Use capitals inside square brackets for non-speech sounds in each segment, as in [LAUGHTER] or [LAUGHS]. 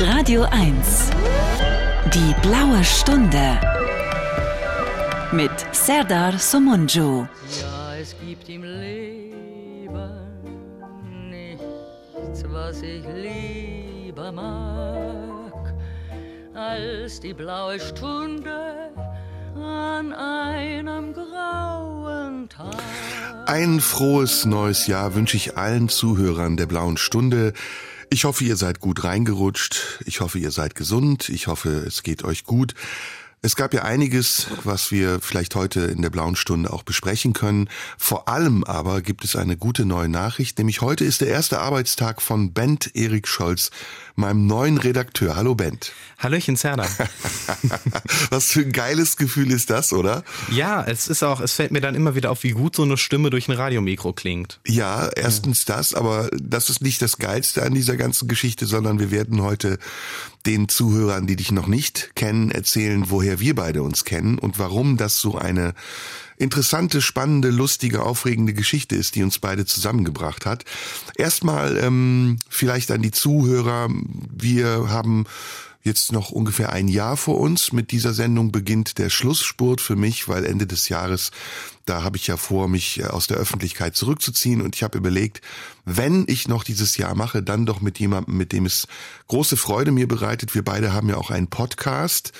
Radio 1. Die blaue Stunde. Mit Serdar Somunju. Ja, es gibt im Leben nichts, was ich lieber mag, als die blaue Stunde an einem grauen Tag. Ein frohes neues Jahr wünsche ich allen Zuhörern der blauen Stunde. Ich hoffe, ihr seid gut reingerutscht. Ich hoffe, ihr seid gesund. Ich hoffe, es geht euch gut. Es gab ja einiges, was wir vielleicht heute in der blauen Stunde auch besprechen können. Vor allem aber gibt es eine gute neue Nachricht, nämlich heute ist der erste Arbeitstag von Bent Erik Scholz, meinem neuen Redakteur. Hallo Bent. Hallöchen Serda. [LAUGHS] was für ein geiles Gefühl ist das, oder? Ja, es ist auch, es fällt mir dann immer wieder auf, wie gut so eine Stimme durch ein Radiomikro klingt. Ja, erstens das, aber das ist nicht das Geilste an dieser ganzen Geschichte, sondern wir werden heute den Zuhörern, die dich noch nicht kennen, erzählen, woher wir beide uns kennen und warum das so eine interessante, spannende, lustige, aufregende Geschichte ist, die uns beide zusammengebracht hat. Erstmal ähm, vielleicht an die Zuhörer. Wir haben jetzt noch ungefähr ein Jahr vor uns. Mit dieser Sendung beginnt der Schlussspurt für mich, weil Ende des Jahres da habe ich ja vor, mich äh, aus der Öffentlichkeit zurückzuziehen und ich habe überlegt, wenn ich noch dieses Jahr mache, dann doch mit jemandem, mit dem es große Freude mir bereitet. Wir beide haben ja auch einen Podcast,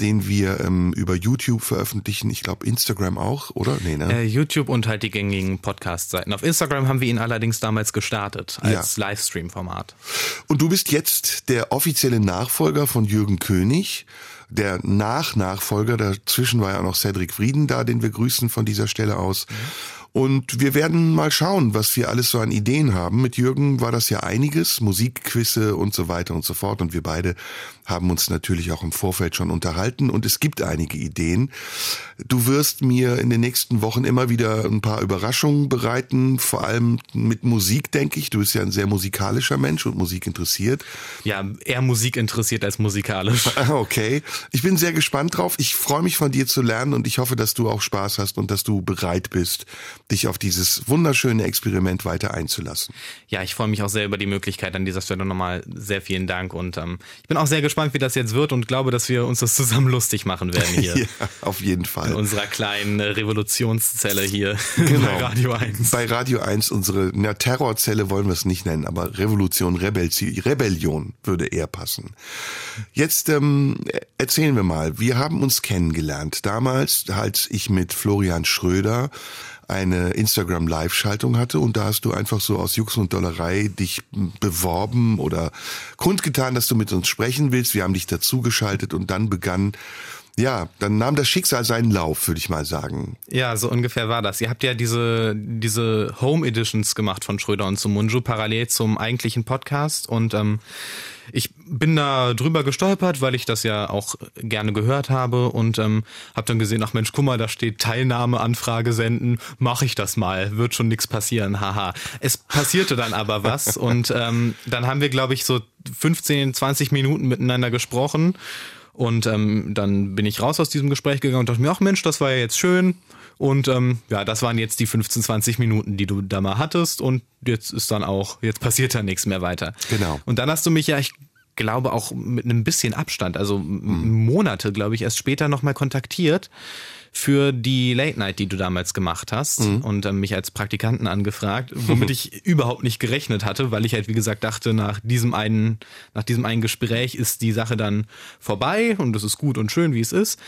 den wir ähm, über YouTube veröffentlichen. Ich glaube Instagram auch, oder? Nee, ne? Äh, YouTube und halt die gängigen Podcast-Seiten. Auf Instagram haben wir ihn allerdings damals gestartet als ja. Livestream-Format. Und du bist jetzt der offizielle Nachfolger von Jürgen König der Nach-Nachfolger, dazwischen war ja noch Cedric Frieden da, den wir grüßen von dieser Stelle aus. Und wir werden mal schauen, was wir alles so an Ideen haben. Mit Jürgen war das ja einiges, Musikquisse und so weiter und so fort. Und wir beide haben uns natürlich auch im Vorfeld schon unterhalten und es gibt einige Ideen. Du wirst mir in den nächsten Wochen immer wieder ein paar Überraschungen bereiten, vor allem mit Musik, denke ich. Du bist ja ein sehr musikalischer Mensch und Musik interessiert. Ja, eher Musik interessiert als musikalisch. [LAUGHS] Okay. Ich bin sehr gespannt drauf. Ich freue mich von dir zu lernen und ich hoffe, dass du auch Spaß hast und dass du bereit bist, dich auf dieses wunderschöne Experiment weiter einzulassen. Ja, ich freue mich auch sehr über die Möglichkeit an dieser Stelle nochmal. Sehr vielen Dank und ähm, ich bin auch sehr gespannt, wie das jetzt wird und glaube, dass wir uns das zusammen lustig machen werden hier. [LAUGHS] ja, auf jeden Fall. In unserer kleinen äh, Revolutionszelle hier [LAUGHS] genau. bei Radio 1. Bei Radio 1 unsere na, Terrorzelle wollen wir es nicht nennen, aber Revolution, Rebellion, Rebellion würde eher passen. Jetzt ähm, erzählen wir mal, wir haben uns kennengelernt. Damals, als ich mit Florian Schröder eine Instagram Live-Schaltung hatte und da hast du einfach so aus Jux und Dollerei dich beworben oder kundgetan, dass du mit uns sprechen willst. Wir haben dich dazugeschaltet und dann begann ja, dann nahm das Schicksal seinen Lauf, würde ich mal sagen. Ja, so ungefähr war das. Ihr habt ja diese, diese Home Editions gemacht von Schröder und Sumunju parallel zum eigentlichen Podcast und ähm, ich bin da drüber gestolpert, weil ich das ja auch gerne gehört habe und ähm, habe dann gesehen, ach Mensch, guck mal, da steht Teilnahmeanfrage senden, mache ich das mal, wird schon nichts passieren, haha. Es passierte dann aber was [LAUGHS] und ähm, dann haben wir, glaube ich, so 15, 20 Minuten miteinander gesprochen und ähm, dann bin ich raus aus diesem Gespräch gegangen und dachte mir, ach Mensch, das war ja jetzt schön. Und ähm, ja, das waren jetzt die 15, 20 Minuten, die du da mal hattest. Und jetzt ist dann auch, jetzt passiert da nichts mehr weiter. Genau. Und dann hast du mich ja, ich glaube auch mit einem bisschen Abstand, also mhm. Monate, glaube ich, erst später nochmal kontaktiert für die Late Night, die du damals gemacht hast mhm. und äh, mich als Praktikanten angefragt, womit [LAUGHS] ich überhaupt nicht gerechnet hatte, weil ich halt wie gesagt dachte, nach diesem einen, nach diesem einen Gespräch ist die Sache dann vorbei und es ist gut und schön, wie es ist.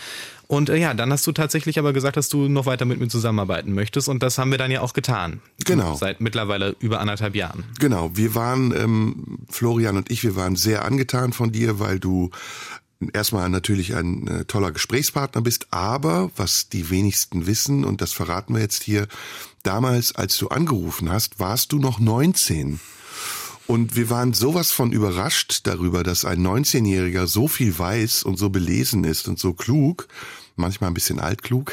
Und äh, ja, dann hast du tatsächlich aber gesagt, dass du noch weiter mit mir zusammenarbeiten möchtest und das haben wir dann ja auch getan. Genau. Seit mittlerweile über anderthalb Jahren. Genau. Wir waren, ähm, Florian und ich, wir waren sehr angetan von dir, weil du erstmal natürlich ein äh, toller Gesprächspartner bist, aber was die wenigsten wissen, und das verraten wir jetzt hier, damals, als du angerufen hast, warst du noch 19. Und wir waren sowas von überrascht darüber, dass ein 19-Jähriger so viel weiß und so belesen ist und so klug, manchmal ein bisschen altklug.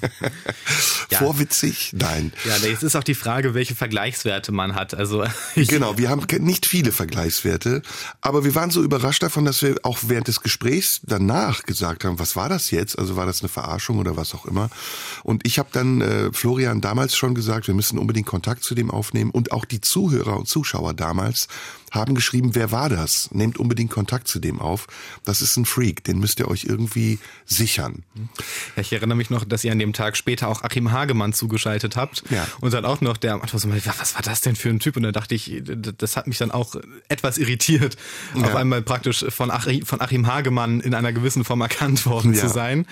[LAUGHS] ja. Vorwitzig? Nein. Ja, jetzt ist auch die Frage, welche Vergleichswerte man hat. Also [LAUGHS] genau, wir haben nicht viele Vergleichswerte, aber wir waren so überrascht davon, dass wir auch während des Gesprächs danach gesagt haben, was war das jetzt? Also war das eine Verarschung oder was auch immer? Und ich habe dann äh, Florian damals schon gesagt, wir müssen unbedingt Kontakt zu dem aufnehmen und auch die Zuhörer und Zuschauer damals haben geschrieben, wer war das? Nehmt unbedingt Kontakt zu dem auf. Das ist ein Freak, den müsst ihr euch irgendwie sichern. Ja, ich erinnere mich noch, dass ihr an dem Tag später auch Achim Hagemann zugeschaltet habt. Ja. Und dann auch noch der was war das denn für ein Typ? Und da dachte ich, das hat mich dann auch etwas irritiert, ja. auf einmal praktisch von Achim, von Achim Hagemann in einer gewissen Form erkannt worden ja. zu sein.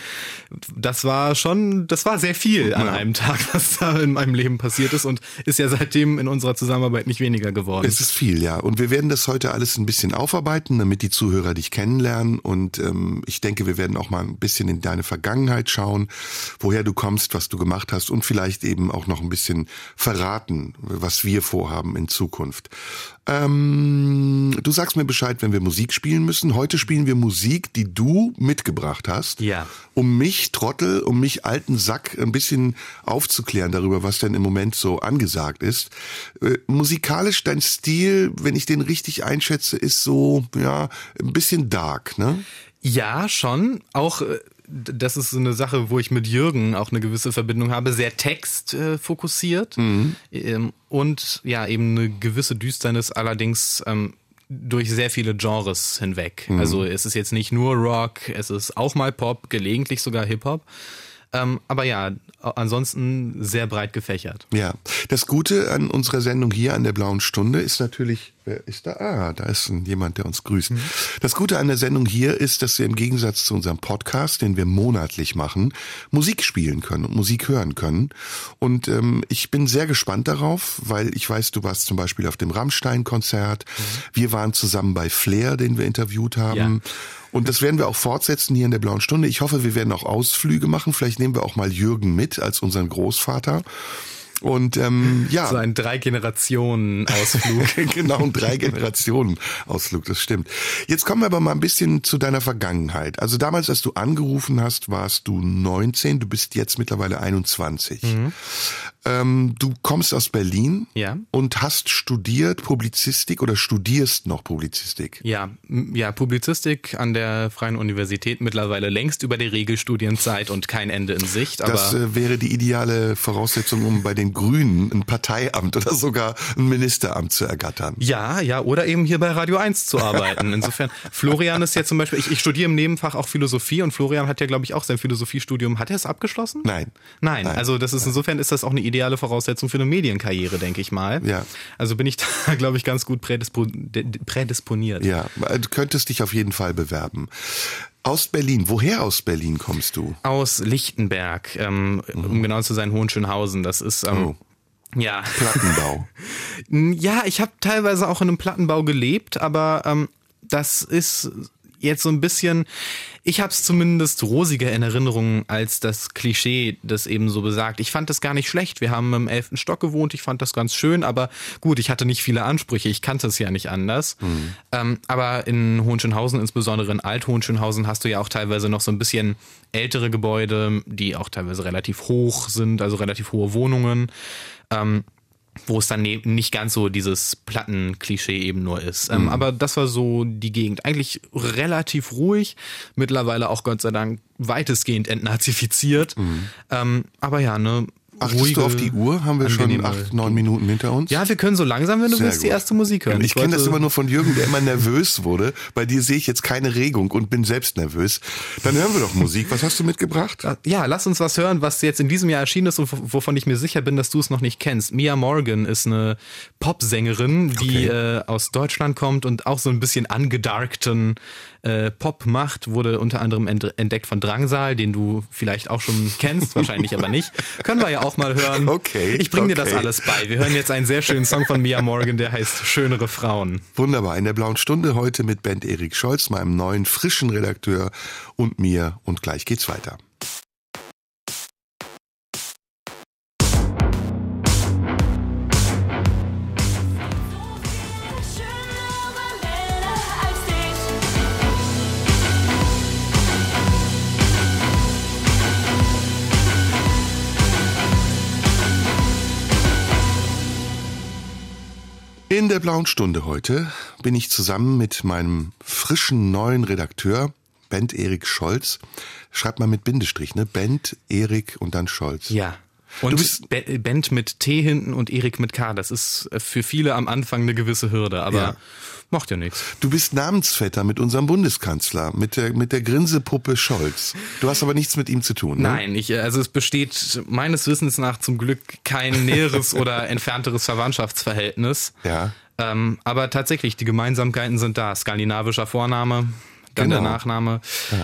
Das war schon, das war sehr viel an einem Tag, [LAUGHS] was da in meinem Leben passiert ist und ist ja seitdem in unserer Zusammenarbeit nicht weniger geworden. Es ist viel, ja. Und wir wir werden das heute alles ein bisschen aufarbeiten, damit die Zuhörer dich kennenlernen. Und ähm, ich denke, wir werden auch mal ein bisschen in deine Vergangenheit schauen, woher du kommst, was du gemacht hast und vielleicht eben auch noch ein bisschen verraten, was wir vorhaben in Zukunft. Ähm, du sagst mir Bescheid, wenn wir Musik spielen müssen. Heute spielen wir Musik, die du mitgebracht hast. Ja. Um mich, Trottel, um mich, alten Sack, ein bisschen aufzuklären darüber, was denn im Moment so angesagt ist. Äh, musikalisch dein Stil, wenn ich den richtig einschätze, ist so, ja, ein bisschen dark, ne? Ja, schon. Auch äh, das ist so eine Sache, wo ich mit Jürgen auch eine gewisse Verbindung habe, sehr textfokussiert mhm. ähm, und ja, eben eine gewisse Düsternis allerdings ähm, durch sehr viele Genres hinweg. Mhm. Also es ist jetzt nicht nur Rock, es ist auch mal Pop, gelegentlich sogar Hip-Hop. Ähm, aber ja, ansonsten sehr breit gefächert. Ja, das Gute an unserer Sendung hier an der Blauen Stunde ist natürlich, wer ist da? Ah, da ist jemand, der uns grüßt. Mhm. Das Gute an der Sendung hier ist, dass wir im Gegensatz zu unserem Podcast, den wir monatlich machen, Musik spielen können und Musik hören können. Und ähm, ich bin sehr gespannt darauf, weil ich weiß, du warst zum Beispiel auf dem Rammstein-Konzert. Mhm. Wir waren zusammen bei Flair, den wir interviewt haben. Ja. Und das werden wir auch fortsetzen hier in der Blauen Stunde. Ich hoffe, wir werden auch Ausflüge machen. Vielleicht nehmen wir auch mal Jürgen mit als unseren Großvater. Und ähm, ja. So ein Drei-Generationen-Ausflug. [LAUGHS] genau, ein Drei-Generationen-Ausflug, das stimmt. Jetzt kommen wir aber mal ein bisschen zu deiner Vergangenheit. Also damals, als du angerufen hast, warst du 19, du bist jetzt mittlerweile 21. Mhm. Ähm, du kommst aus Berlin ja. und hast studiert Publizistik oder studierst noch Publizistik? Ja, ja, Publizistik an der Freien Universität mittlerweile längst über die Regelstudienzeit und kein Ende in Sicht. Das äh, wäre die ideale Voraussetzung, um bei den Grünen ein Parteiamt oder sogar ein Ministeramt zu ergattern. Ja, ja, oder eben hier bei Radio 1 zu arbeiten. Insofern, Florian ist ja zum Beispiel, ich, ich studiere im Nebenfach auch Philosophie und Florian hat ja, glaube ich, auch sein Philosophiestudium. Hat er es abgeschlossen? Nein. Nein, Nein. also das ist insofern ist das auch eine Idee ideale Voraussetzung für eine Medienkarriere, denke ich mal. Ja. Also bin ich [LAUGHS] da, glaube ich, ganz gut prädisponiert. Ja, du könntest dich auf jeden Fall bewerben. Aus Berlin. Woher aus Berlin kommst du? Aus Lichtenberg, ähm, mhm. um genau zu sein, Hohenschönhausen. Das ist ähm, oh. Ja. [LAUGHS] Plattenbau. ja, ich habe teilweise auch in einem Plattenbau gelebt, aber ähm, das ist jetzt so ein bisschen, ich habe es zumindest rosiger in Erinnerung als das Klischee, das eben so besagt. Ich fand das gar nicht schlecht. Wir haben im elften Stock gewohnt, ich fand das ganz schön, aber gut, ich hatte nicht viele Ansprüche, ich kannte es ja nicht anders. Mhm. Ähm, aber in Hohenschönhausen, insbesondere in Alt-Hohenschönhausen, hast du ja auch teilweise noch so ein bisschen ältere Gebäude, die auch teilweise relativ hoch sind, also relativ hohe Wohnungen. Ähm, wo es dann ne-, nicht ganz so dieses Plattenklischee eben nur ist. Ähm, mhm. aber das war so die Gegend. Eigentlich relativ ruhig, mittlerweile auch Gott sei Dank weitestgehend entnazifiziert. Mhm. Ähm, aber ja, ne, Achtest ruhige, du auf die Uhr? Haben wir schon acht, neun Minuten hinter uns? Ja, wir können so langsam, wenn du Sehr willst, gut. die erste Musik hören. Ich, ich kenne das immer nur von Jürgen, der immer nervös wurde. Bei dir sehe ich jetzt keine Regung und bin selbst nervös. Dann hören wir doch Musik. Was hast du mitgebracht? Ja, lass uns was hören, was jetzt in diesem Jahr erschienen ist und wovon ich mir sicher bin, dass du es noch nicht kennst. Mia Morgan ist eine Popsängerin, die okay. äh, aus Deutschland kommt und auch so ein bisschen angedarkten äh, Pop macht, wurde unter anderem entdeckt von Drangsal, den du vielleicht auch schon kennst, wahrscheinlich aber nicht. Können wir ja auch mal hören. Okay. Ich bringe okay. dir das alles bei. Wir hören jetzt einen sehr schönen Song von Mia Morgan, der heißt Schönere Frauen. Wunderbar. In der blauen Stunde heute mit Band Erik Scholz, meinem neuen frischen Redakteur und mir. Und gleich geht's weiter. Blauen Stunde heute bin ich zusammen mit meinem frischen neuen Redakteur Bent Erik Scholz. Schreibt mal mit Bindestrich, ne? Bent, Erik und dann Scholz. Ja. Und Du bist- Be- Bent mit T hinten und Erik mit K. Das ist äh, für viele am Anfang eine gewisse Hürde, aber Ja. macht ja nichts. Du bist Namensvetter mit unserem Bundeskanzler, mit der, mit der Grinsepuppe Scholz. Du hast aber nichts mit ihm zu tun, ne? Nein, ich, äh, also es besteht meines Wissens nach zum Glück kein näheres [LAUGHS] oder entfernteres Verwandtschaftsverhältnis. Ja. Ähm, aber tatsächlich, die Gemeinsamkeiten sind da. Skandinavischer Vorname, dann Genau. der Nachname.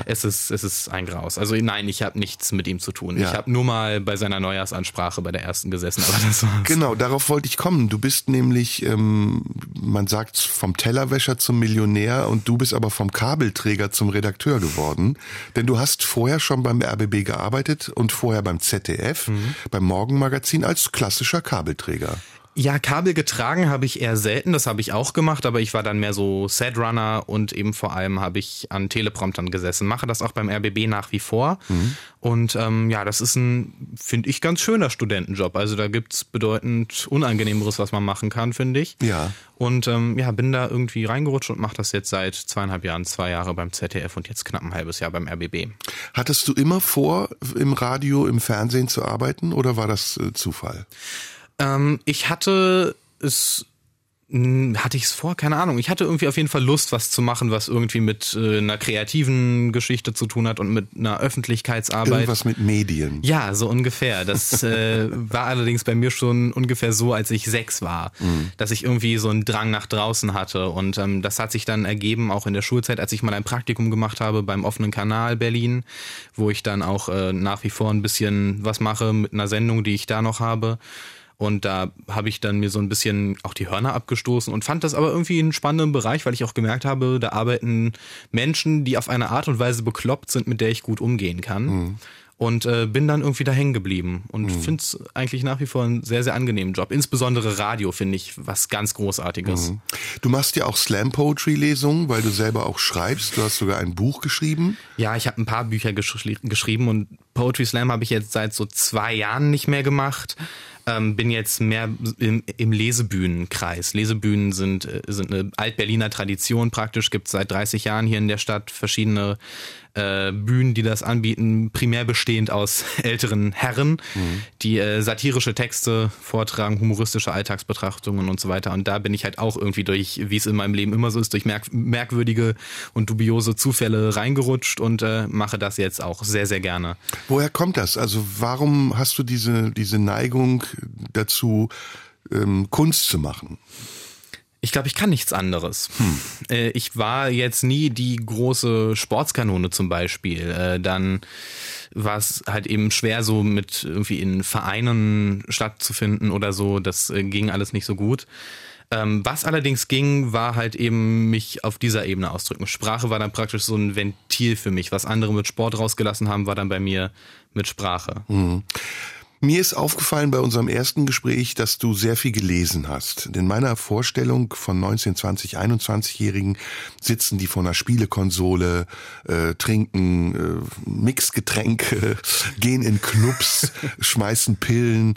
Es ist es ist ein Graus. Also nein, ich habe nichts mit ihm zu tun. Ja. Ich habe nur mal bei seiner Neujahrsansprache bei der ersten gesessen, aber das war's. Genau, darauf wollte ich kommen. Du bist nämlich, ähm, man sagt vom Tellerwäscher zum Millionär und du bist aber vom Kabelträger zum Redakteur geworden. Denn du hast vorher schon beim RBB gearbeitet und vorher beim ZDF, beim Morgenmagazin als klassischer Kabelträger. Ja, Kabel getragen habe ich eher selten, das habe ich auch gemacht, aber ich war dann mehr so Setrunner und eben vor allem habe ich an Telepromptern gesessen. Mache das auch beim RBB nach wie vor. Und ähm, ja, das ist ein, finde ich, ganz schöner Studentenjob. Also da gibt's bedeutend Unangenehmeres, was man machen kann, finde ich. Ja. Und ähm, ja, bin da irgendwie reingerutscht und mache das jetzt seit zweieinhalb Jahren, zwei Jahre beim ZDF und jetzt knapp ein halbes Jahr beim RBB. Hattest du immer vor, im Radio, im Fernsehen zu arbeiten oder war das äh, Zufall? Ähm, ich hatte es mh, hatte ich es vor? Keine Ahnung. Ich hatte irgendwie auf jeden Fall Lust, was zu machen, was irgendwie mit äh, einer kreativen Geschichte zu tun hat und mit einer Öffentlichkeitsarbeit. Irgendwas mit Medien. Ja, so ungefähr. Das äh, [LAUGHS] war allerdings bei mir schon ungefähr so, als ich sechs war, dass ich irgendwie so einen Drang nach draußen hatte. Und ähm, das hat sich dann ergeben, auch in der Schulzeit, als ich mal ein Praktikum gemacht habe beim offenen Kanal Berlin, wo ich dann auch äh, nach wie vor ein bisschen was mache mit einer Sendung, die ich da noch habe. Und da habe ich dann mir so ein bisschen auch die Hörner abgestoßen und fand das aber irgendwie einen spannenden Bereich, weil ich auch gemerkt habe, da arbeiten Menschen, die auf eine Art und Weise bekloppt sind, mit der ich gut umgehen kann. Und äh, bin dann irgendwie da hängen geblieben und finde es eigentlich nach wie vor einen sehr, sehr angenehmen Job. Insbesondere Radio finde ich was ganz Großartiges. Du machst ja auch Slam-Poetry-Lesungen, weil du selber auch schreibst. Du hast sogar ein Buch geschrieben. Ja, ich habe ein paar Bücher geschri geschrieben und Poetry Slam habe ich jetzt seit so zwei Jahren nicht mehr gemacht. Ähm, bin jetzt mehr im, im Lesebühnenkreis. Lesebühnen sind, äh, sind eine Altberliner Tradition praktisch, gibt es seit 30 Jahren hier in der Stadt verschiedene äh, Bühnen, die das anbieten, primär bestehend aus [LAUGHS] älteren Herren, die äh, satirische Texte vortragen, humoristische Alltagsbetrachtungen und so weiter. Und da bin ich halt auch irgendwie durch, wie es in meinem Leben immer so ist, durch merk merkwürdige und dubiose Zufälle reingerutscht und äh, mache das jetzt auch sehr, sehr gerne. Woher kommt das? Also warum hast du diese, diese Neigung dazu, ähm, Kunst zu machen? Ich glaube, ich kann nichts anderes. Äh, ich war jetzt nie die große Sportskanone zum Beispiel. Äh, dann war es halt eben schwer, so mit irgendwie in Vereinen stattzufinden oder so. Das äh, ging alles nicht so gut. Ähm, was allerdings ging, war halt eben mich auf dieser Ebene ausdrücken. Sprache war dann praktisch so ein Ventil für mich. Was andere mit Sport rausgelassen haben, war dann bei mir mit Sprache. Mir ist aufgefallen bei unserem ersten Gespräch, dass du sehr viel gelesen hast. In meiner Vorstellung von 19, 20, 21-Jährigen sitzen die vor einer Spielekonsole, äh, trinken äh, Mixgetränke, [LAUGHS] gehen in Clubs, [LAUGHS] schmeißen Pillen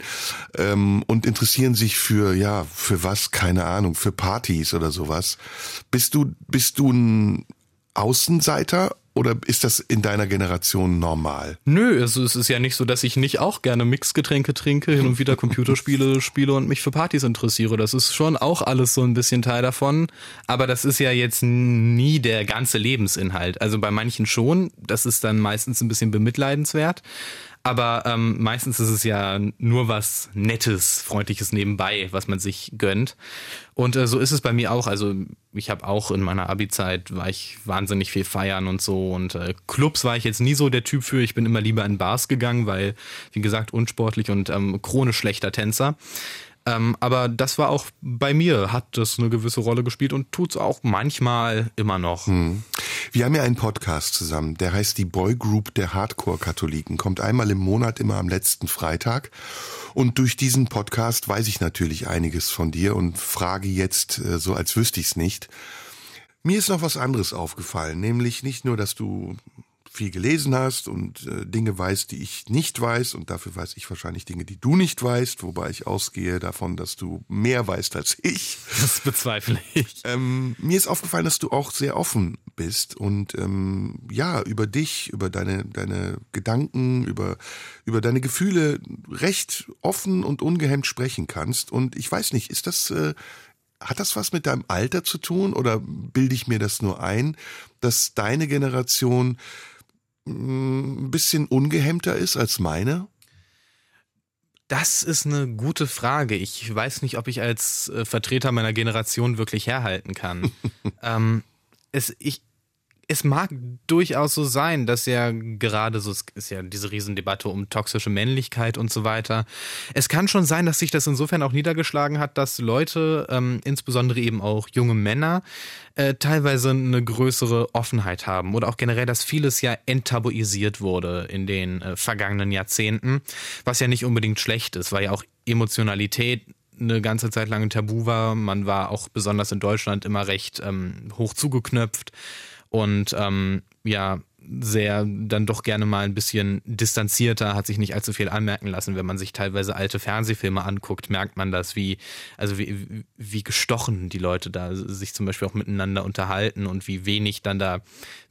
ähm, und interessieren sich für, ja, für was, keine Ahnung, für Partys oder sowas. Bist du, bist du ein Außenseiter oder ist das in deiner Generation normal? Nö, also es ist ja nicht so, dass ich nicht auch gerne Mixgetränke trinke, hin und wieder [LAUGHS] Computerspiele spiele und mich für Partys interessiere. Das ist schon auch alles so ein bisschen Teil davon. Aber das ist ja jetzt nie der ganze Lebensinhalt. Also bei manchen schon. Das ist dann meistens ein bisschen bemitleidenswert. Aber ähm, meistens ist es ja nur was Nettes, Freundliches nebenbei, was man sich gönnt. Und äh, so ist es bei mir auch. Also ich habe auch in meiner Abi-Zeit war ich wahnsinnig viel feiern und so. Und äh, Clubs war ich jetzt nie so der Typ für. Ich bin immer lieber in Bars gegangen, weil, wie gesagt, unsportlich und ähm, chronisch schlechter Tänzer. Ähm, aber das war auch bei mir, hat das eine gewisse Rolle gespielt und tut's auch manchmal immer noch. Wir haben ja einen Podcast zusammen, der heißt die Boy Group der Hardcore-Katholiken, kommt einmal im Monat, immer am letzten Freitag. Und durch diesen Podcast weiß ich natürlich einiges von dir und frage jetzt äh, so, als wüsste ich's nicht. Mir ist noch was anderes aufgefallen, nämlich nicht nur, dass du viel gelesen hast und äh, Dinge weißt, die ich nicht weiß und dafür weiß ich wahrscheinlich Dinge, die du nicht weißt, wobei ich ausgehe davon, dass du mehr weißt als ich. Das bezweifle ich. Ähm, mir ist aufgefallen, dass du auch sehr offen bist und ähm, ja, über dich, über deine, deine Gedanken, über, über deine Gefühle recht offen und ungehemmt sprechen kannst. Und ich weiß nicht, ist das, äh, hat das was mit deinem Alter zu tun oder bilde ich mir das nur ein, dass deine Generation ein bisschen ungehemmter ist als meine? Das ist eine gute Frage. Ich weiß nicht, ob ich als äh, Vertreter meiner Generation wirklich herhalten kann. [LAUGHS] ähm, es, ich, es mag durchaus so sein, dass ja gerade so, es ist ja diese Riesendebatte um toxische Männlichkeit und so weiter. Es kann schon sein, dass sich das insofern auch niedergeschlagen hat, dass Leute, ähm, insbesondere eben auch junge Männer, äh, teilweise eine größere Offenheit haben oder auch generell, dass vieles ja enttabuisiert wurde in den äh, vergangenen Jahrzehnten, was ja nicht unbedingt schlecht ist, weil ja auch Emotionalität eine ganze Zeit lang ein Tabu war. Man war auch besonders in Deutschland immer recht ähm, hoch zugeknöpft und ähm, ja, sehr dann doch gerne mal ein bisschen distanzierter, hat sich nicht allzu viel anmerken lassen. Wenn man sich teilweise alte Fernsehfilme anguckt, merkt man das, wie, also wie, wie gestochen die Leute da sich zum Beispiel auch miteinander unterhalten und wie wenig dann da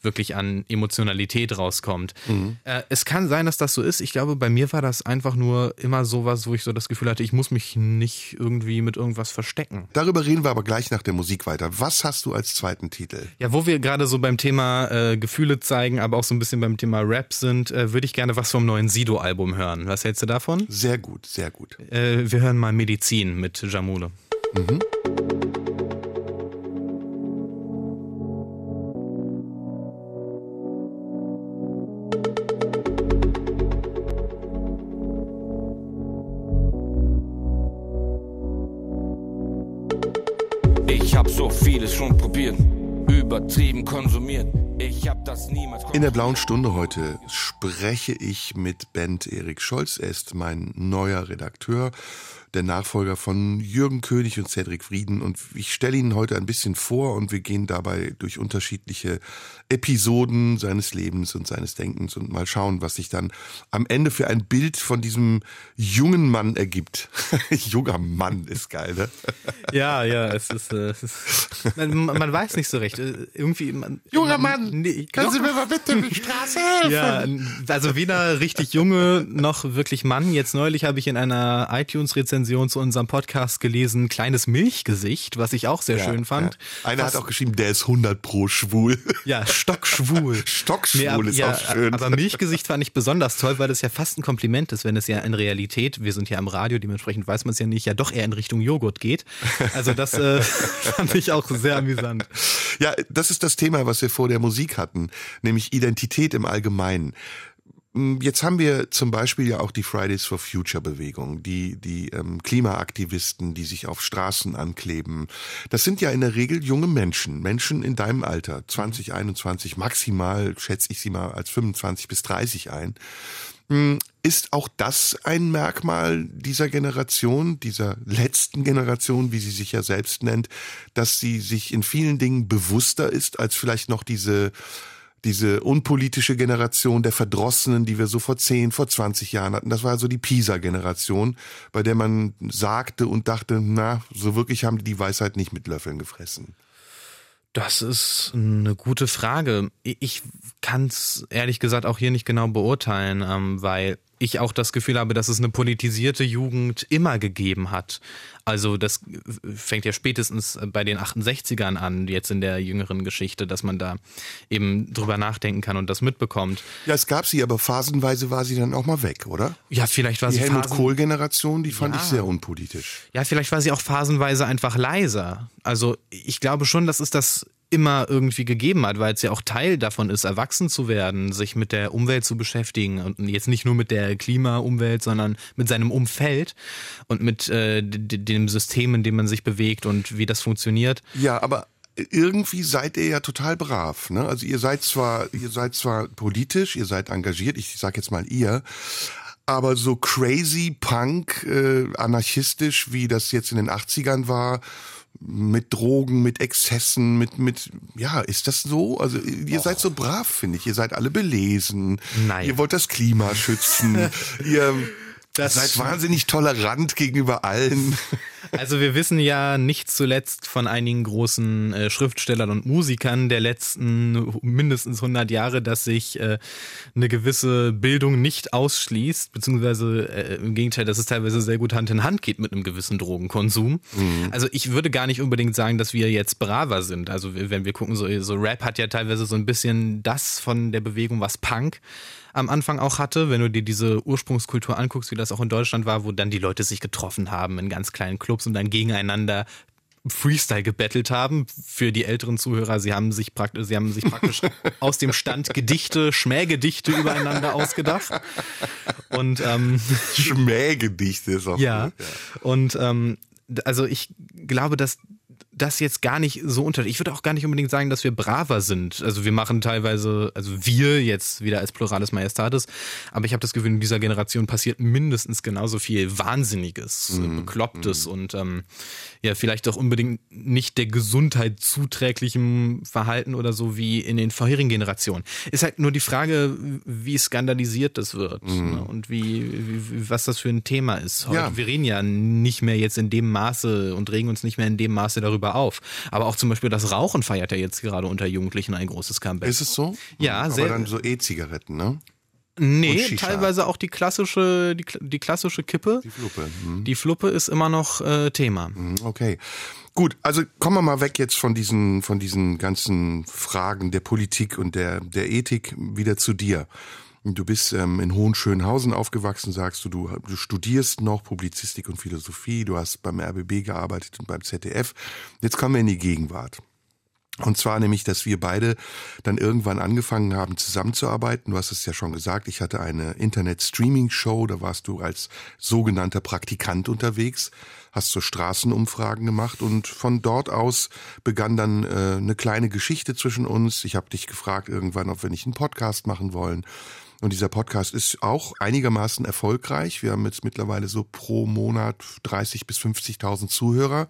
wirklich an Emotionalität rauskommt. Mhm. Äh, es kann sein, dass das so ist. Ich glaube, bei mir war das einfach nur immer sowas, wo ich so das Gefühl hatte, ich muss mich nicht irgendwie mit irgendwas verstecken. Darüber reden wir aber gleich nach der Musik weiter. Was hast du als zweiten Titel? Ja, wo wir gerade so beim Thema äh, Gefühle zeigen, aber auch so ein bisschen beim Thema Rap sind, äh, würde ich gerne was vom neuen Sido-Album hören. Was hältst du davon? Sehr gut, sehr gut. Äh, wir hören mal Medizin mit Jamule. Mhm. Schon probiert, übertrieben konsumiert. Ich hab das niemals In der blauen Stunde heute spreche ich mit Bent Erik Scholz. Er ist mein neuer Redakteur der Nachfolger von Jürgen König und Cedric Frieden. Und ich stelle Ihnen heute ein bisschen vor und wir gehen dabei durch unterschiedliche Episoden seines Lebens und seines Denkens und mal schauen, was sich dann am Ende für ein Bild von diesem jungen Mann ergibt. [LAUGHS] Junger Mann ist geil, ne? Ja, ja, es ist, äh, es ist man, man, weiß nicht so recht. Äh, irgendwie. Man, Junger Mann, nee, können Sie mir mal bitte die Straße helfen? Ja, also weder richtig junge noch wirklich Mann. Jetzt neulich habe ich in einer iTunes-Rezension Rezension zu unserem Podcast gelesen, kleines Milchgesicht, was ich auch sehr ja, schön fand. Ja. Einer was, hat auch geschrieben, der ist 100 pro schwul. [LAUGHS] Ja, stockschwul. [LAUGHS] stockschwul nee, ist ja, auch schön. Aber Milchgesicht fand ich besonders toll, weil das ja fast ein Kompliment ist, wenn es ja in Realität, wir sind ja im Radio, dementsprechend weiß man es ja nicht, ja doch eher in Richtung Joghurt geht. Also das äh, [LAUGHS] fand ich auch sehr amüsant. Ja, das ist das Thema, was wir vor der Musik hatten, nämlich Identität im Allgemeinen. Hm, jetzt haben wir zum Beispiel ja auch die Fridays for Future Bewegung, die, die ähm, Klimaaktivisten, die sich auf Straßen ankleben. Das sind ja in der Regel junge Menschen, Menschen in deinem Alter, 20, 21, maximal schätze ich sie mal als 25 bis 30 ein. Hm, ist auch das ein Merkmal dieser Generation, dieser letzten Generation, wie sie sich ja selbst nennt, dass sie sich in vielen Dingen bewusster ist als vielleicht noch diese diese unpolitische Generation der Verdrossenen, die wir so vor 10, vor 20 Jahren hatten. Das war so die Pisa-Generation, bei der man sagte und dachte, na, so wirklich haben die die Weisheit nicht mit Löffeln gefressen. Das ist eine gute Frage. Ich kann es ehrlich gesagt auch hier nicht genau beurteilen, ähm, weil ich auch das Gefühl habe, dass es eine politisierte Jugend immer gegeben hat. Also das fängt ja spätestens bei den 68ern an, jetzt in der jüngeren Geschichte, dass man da eben drüber nachdenken kann und das mitbekommt. Ja, es gab sie, aber phasenweise war sie dann auch mal weg, oder? Ja, vielleicht war die sie Helmut Kohl-Generation, die fand ja. ich sehr unpolitisch. Ja, vielleicht war sie auch phasenweise einfach leiser. Also ich glaube schon, dass es das immer irgendwie gegeben hat, weil es ja auch Teil davon ist, erwachsen zu werden, sich mit der Umwelt zu beschäftigen und jetzt nicht nur mit der Klimaumwelt, sondern mit seinem Umfeld und mit äh, dem System, in dem man sich bewegt und wie das funktioniert. Ja, aber irgendwie seid ihr ja total brav. Ne? Also ihr seid zwar, ihr seid zwar politisch, ihr seid engagiert, ich sag jetzt mal ihr, aber so crazy punk, äh, anarchistisch, wie das jetzt in den 80ern war, mit Drogen, mit Exzessen, mit, mit, ja, ist das so? Also ihr Och. seid so brav, finde ich. Ihr seid alle belesen. Nein. Ihr wollt das Klima schützen. [LAUGHS] ihr das seid wahnsinnig tolerant gegenüber allen. [LAUGHS] Also wir wissen ja nicht zuletzt von einigen großen äh, Schriftstellern und Musikern der letzten mindestens 100 Jahre, dass sich äh, eine gewisse Bildung nicht ausschließt, beziehungsweise äh, im Gegenteil, dass es teilweise sehr gut Hand in Hand geht mit einem gewissen Drogenkonsum. Mhm. Also ich würde gar nicht unbedingt sagen, dass wir jetzt braver sind. Also wenn wir gucken, so, so Rap hat ja teilweise so ein bisschen das von der Bewegung, was Punk am Anfang auch hatte, wenn du dir diese Ursprungskultur anguckst, wie das auch in Deutschland war, wo dann die Leute sich getroffen haben in ganz kleinen Clubs und dann gegeneinander Freestyle gebettelt haben. Für die älteren Zuhörer, sie haben sich praktisch, sie haben sich praktisch [LAUGHS] aus dem Stand Gedichte, Schmähgedichte übereinander ausgedacht. Und ähm, Schmähgedichte ist auch ja. Gut, ja. Und ähm, also ich glaube, dass das jetzt gar nicht so unter. Ich würde auch gar nicht unbedingt sagen, dass wir braver sind. Also wir machen teilweise, also wir jetzt wieder als Plurales Majestatis, aber ich habe das Gefühl, in dieser Generation passiert mindestens genauso viel Wahnsinniges, mm, Beklopptes mm. und ähm, ja, vielleicht auch unbedingt nicht der Gesundheit zuträglichem Verhalten oder so wie in den vorherigen Generationen. Ist halt nur die Frage, wie skandalisiert das wird mm. ne? und wie, wie, was das für ein Thema ist. Heute, ja. Wir reden ja nicht mehr jetzt in dem Maße und regen uns nicht mehr in dem Maße darüber darüber auf. Aber auch zum Beispiel das Rauchen feiert ja jetzt gerade unter Jugendlichen ein großes Comeback. Ist es so? Ja, Aber sehr. dann so E-Zigaretten, ne? Nee, teilweise auch die klassische, die, die klassische Kippe. Die Fluppe. Hm. Die Fluppe ist immer noch äh, Thema. Hm, okay. Gut, also kommen wir mal weg jetzt von diesen, von diesen ganzen Fragen der Politik und der, der Ethik wieder zu dir. Du bist ähm, in Hohenschönhausen aufgewachsen, sagst du, du, du studierst noch Publizistik und Philosophie, du hast beim RBB gearbeitet und beim ZDF. Jetzt kommen wir in die Gegenwart. Und zwar nämlich, dass wir beide dann irgendwann angefangen haben zusammenzuarbeiten. Du hast es ja schon gesagt, ich hatte eine Internet-Streaming-Show, da warst du als sogenannter Praktikant unterwegs, hast so Straßenumfragen gemacht und von dort aus begann dann äh, eine kleine Geschichte zwischen uns. Ich habe dich gefragt irgendwann, ob wir nicht einen Podcast machen wollen. Und dieser Podcast ist auch einigermaßen erfolgreich. Wir haben jetzt mittlerweile so pro Monat 30 bis 50.000 Zuhörer.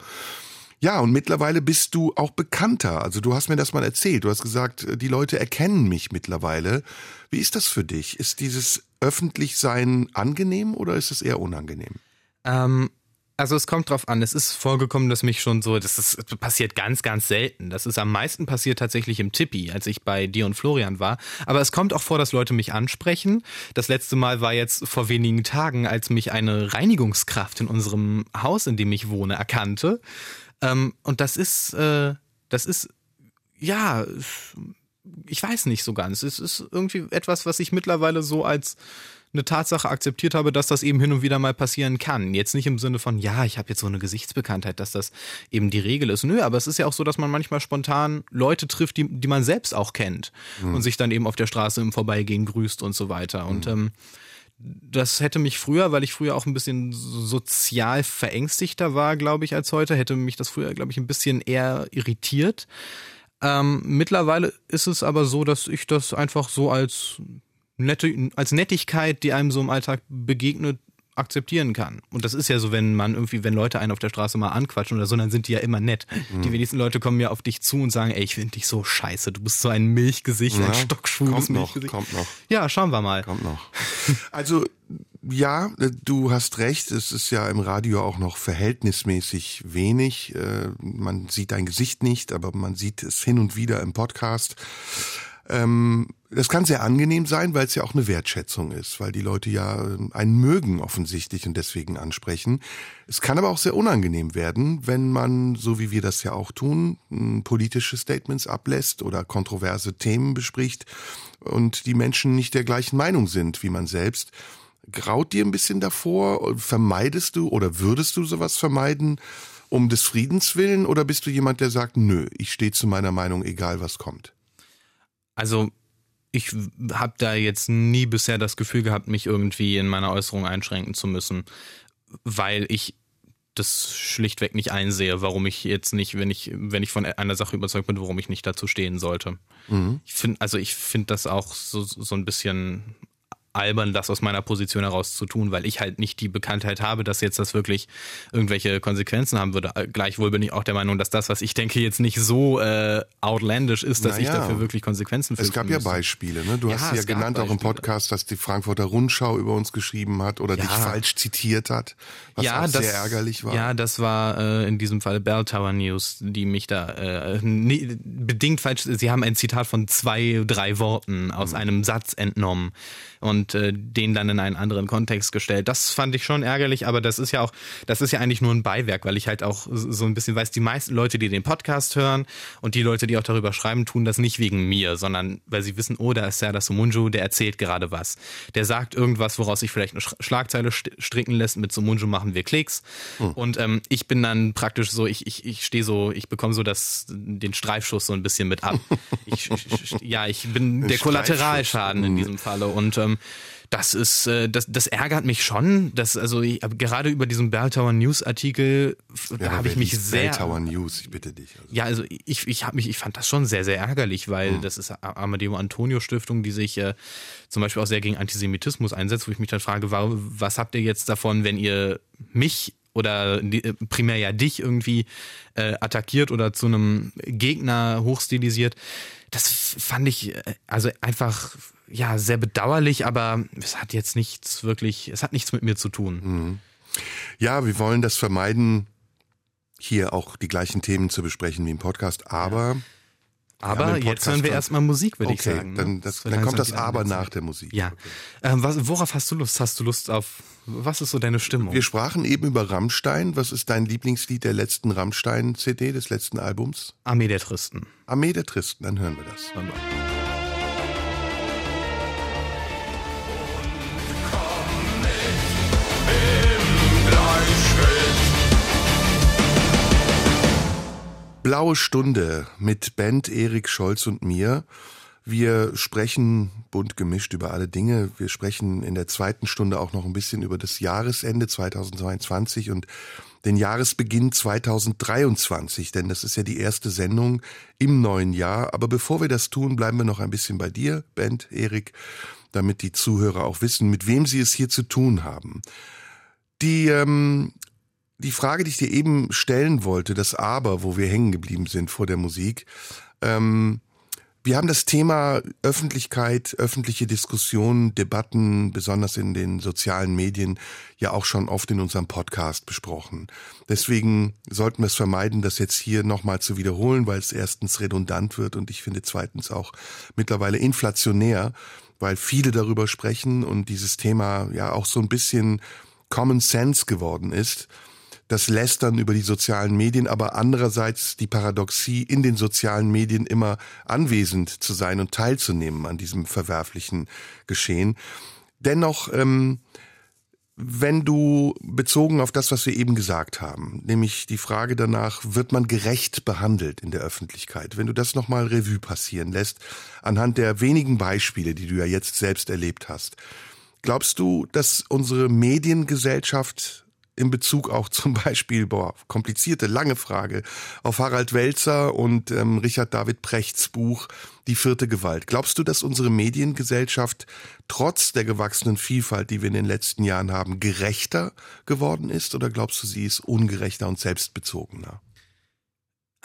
Ja, und mittlerweile bist du auch bekannter. Also du hast mir das mal erzählt. Du hast gesagt, die Leute erkennen mich mittlerweile. Wie ist das für dich? Ist dieses Öffentlichsein angenehm oder ist es eher unangenehm? Ähm, also es kommt drauf an. Es ist vorgekommen, dass mich schon so, das ist, passiert ganz, ganz selten. Das ist am meisten passiert tatsächlich im Tippi, als ich bei dir und Florian war. Aber es kommt auch vor, dass Leute mich ansprechen. Das letzte Mal war jetzt vor wenigen Tagen, als mich eine Reinigungskraft in unserem Haus, in dem ich wohne, erkannte. Ähm, und das ist, äh, das ist, ja, ich weiß nicht so ganz. Es ist irgendwie etwas, was ich mittlerweile so als eine Tatsache akzeptiert habe, dass das eben hin und wieder mal passieren kann. Jetzt nicht im Sinne von, ja, ich habe jetzt so eine Gesichtsbekanntheit, dass das eben die Regel ist. Nö, aber es ist ja auch so, dass man manchmal spontan Leute trifft, die, die man selbst auch kennt mhm. und sich dann eben auf der Straße im Vorbeigehen grüßt und so weiter. Mhm. Und ähm, das hätte mich früher, weil ich früher auch ein bisschen sozial verängstigter war, glaube ich, als heute, hätte mich das früher, glaube ich, ein bisschen eher irritiert. Ähm, mittlerweile ist es aber so, dass ich das einfach so als nette, als Nettigkeit, die einem so im Alltag begegnet, akzeptieren kann. Und das ist ja so, wenn man irgendwie, wenn Leute einen auf der Straße mal anquatschen oder so, dann sind die ja immer nett. Mhm. Die wenigsten Leute kommen ja auf dich zu und sagen, ey, ich finde dich so scheiße, du bist so ein Milchgesicht, ja, ein stockschwules Milchgesicht. Kommt noch. Ja, schauen wir mal. Kommt noch. [LAUGHS] Also, ja, du hast recht, es ist ja im Radio auch noch verhältnismäßig wenig. Äh, man sieht dein Gesicht nicht, aber man sieht es hin und wieder im Podcast. Ähm, das kann sehr angenehm sein, weil es ja auch eine Wertschätzung ist, weil die Leute ja ähm, einen mögen offensichtlich und deswegen ansprechen. Es kann aber auch sehr unangenehm werden, wenn man, so wie wir das ja auch tun, politische Statements ablässt oder kontroverse Themen bespricht und die Menschen nicht der gleichen Meinung sind wie man selbst. Graut dir ein bisschen davor? Vermeidest du oder würdest du sowas vermeiden? Um des Friedens willen oder bist du jemand, der sagt, nö, ich stehe zu meiner Meinung, egal was kommt? Also ich habe da jetzt nie bisher das Gefühl gehabt, mich irgendwie in meiner Äußerung einschränken zu müssen, weil ich das schlichtweg nicht einsehe, warum ich jetzt nicht, wenn ich, wenn ich von einer Sache überzeugt bin, warum ich nicht dazu stehen sollte. Mhm. Ich finde, also ich finde das auch so, so ein bisschen albern, das aus meiner Position heraus zu tun, weil ich halt nicht die Bekanntheit habe, dass jetzt das wirklich irgendwelche Konsequenzen haben würde. Gleichwohl bin ich auch der Meinung, dass das, was ich denke, jetzt nicht so äh, outlandish ist, dass naja, ich dafür wirklich Konsequenzen finde. Es gab ja Beispiele, ne? Du ja, hast ja genannt auch im Podcast, dass die Frankfurter Rundschau über uns geschrieben hat oder ja. dich falsch zitiert hat, was ja, auch das, sehr ärgerlich war. Ja, das war äh, in diesem Fall Bell Tower News, die mich da äh, nie, bedingt falsch. Sie haben ein Zitat von zwei, drei Worten aus mhm. einem Satz entnommen und äh, den dann in einen anderen Kontext gestellt. Das fand ich schon ärgerlich, aber das ist ja auch, das ist ja eigentlich nur ein Beiwerk, weil ich halt auch so ein bisschen weiß, die meisten Leute, die den Podcast hören und die Leute, die auch darüber schreiben, tun das nicht wegen mir, sondern weil sie wissen, oh, da ist Serdar Sumunju, der erzählt gerade was. Der sagt irgendwas, woraus sich vielleicht eine Schlagzeile stricken lässt. Mit Sumunju machen wir Klicks. Hm. Und ähm, ich bin dann praktisch so, ich, ich, ich stehe so, ich bekomme so das, den Streifschuss so ein bisschen mit ab. [LAUGHS] ich, ich, ja, ich bin der Kollateralschaden in hm. diesem Falle. Und ähm, das ist, äh, das, das ärgert mich schon. Dass, also ich, gerade über diesen Belltower News Artikel, ja, da habe ich mich sehr. Belltower News, ich bitte dich. Also. Ja, also ich, ich habe mich, ich fand das schon sehr, sehr ärgerlich, weil hm. das ist Amadeo Antonio Stiftung, die sich äh, zum Beispiel auch sehr gegen Antisemitismus einsetzt, wo ich mich dann frage, was habt ihr jetzt davon, wenn ihr mich oder äh, primär ja dich irgendwie äh, attackiert oder zu einem Gegner hochstilisiert. Das fand ich äh, also einfach ja, sehr bedauerlich, aber es hat jetzt nichts wirklich, es hat nichts mit mir zu tun. Mhm. Ja, wir wollen das vermeiden, hier auch die gleichen Themen zu besprechen wie im Podcast, aber. Aber jetzt hören wir erstmal Musik, würde okay, ich sagen. Ne? Dann, das, dann kommt das Aber nach der Musik. Ja. Okay. Ähm, was, worauf hast du Lust? Hast du Lust auf, was ist so deine Stimmung? Wir sprachen eben über Rammstein. Was ist dein Lieblingslied der letzten Rammstein-CD, des letzten Albums? Armee der Tristen. Armee der Tristen, dann hören wir das. Wunderbar. Blaue Stunde mit Band Erik Scholz und mir. Wir sprechen bunt gemischt über alle Dinge. Wir sprechen in der zweiten Stunde auch noch ein bisschen über das Jahresende 2022 und den Jahresbeginn 2023, denn das ist ja die erste Sendung im neuen Jahr. Aber bevor wir das tun, bleiben wir noch ein bisschen bei dir, Band Erik, damit die Zuhörer auch wissen, mit wem sie es hier zu tun haben. Die ähm, die Frage, die ich dir eben stellen wollte, das Aber, wo wir hängen geblieben sind vor der Musik. Ähm, wir haben das Thema Öffentlichkeit, öffentliche Diskussionen, Debatten, besonders in den sozialen Medien, ja auch schon oft in unserem Podcast besprochen. Deswegen sollten wir es vermeiden, das jetzt hier nochmal zu wiederholen, weil es erstens redundant wird und ich finde zweitens auch mittlerweile inflationär, weil viele darüber sprechen und dieses Thema ja auch so ein bisschen Common Sense geworden ist das Lästern über die sozialen Medien, aber andererseits die Paradoxie, in den sozialen Medien immer anwesend zu sein und teilzunehmen an diesem verwerflichen Geschehen. Dennoch, ähm, wenn du bezogen auf das, was wir eben gesagt haben, nämlich die Frage danach, wird man gerecht behandelt in der Öffentlichkeit, wenn du das nochmal Revue passieren lässt, anhand der wenigen Beispiele, die du ja jetzt selbst erlebt hast, glaubst du, dass unsere Mediengesellschaft in Bezug auch zum Beispiel, boah, komplizierte, lange Frage, auf Harald Welzer und ähm, Richard David Prechts Buch Die vierte Gewalt. Glaubst du, dass unsere Mediengesellschaft trotz der gewachsenen Vielfalt, die wir in den letzten Jahren haben, gerechter geworden ist oder glaubst du, sie ist ungerechter und selbstbezogener?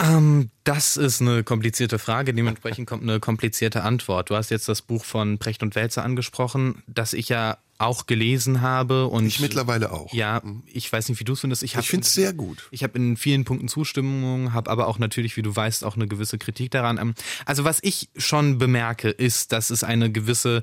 Ähm, das ist eine komplizierte Frage. Dementsprechend kommt eine komplizierte Antwort. Du hast jetzt das Buch von Precht und Welzer angesprochen, das ich ja auch gelesen habe und ich mittlerweile auch. Ja, mhm. ich weiß nicht, wie du es findest. Ich, ich finde es sehr gut. Ich habe in vielen Punkten Zustimmung, habe aber auch natürlich, wie du weißt, auch eine gewisse Kritik daran. Ähm, also was ich schon bemerke, ist, dass es eine gewisse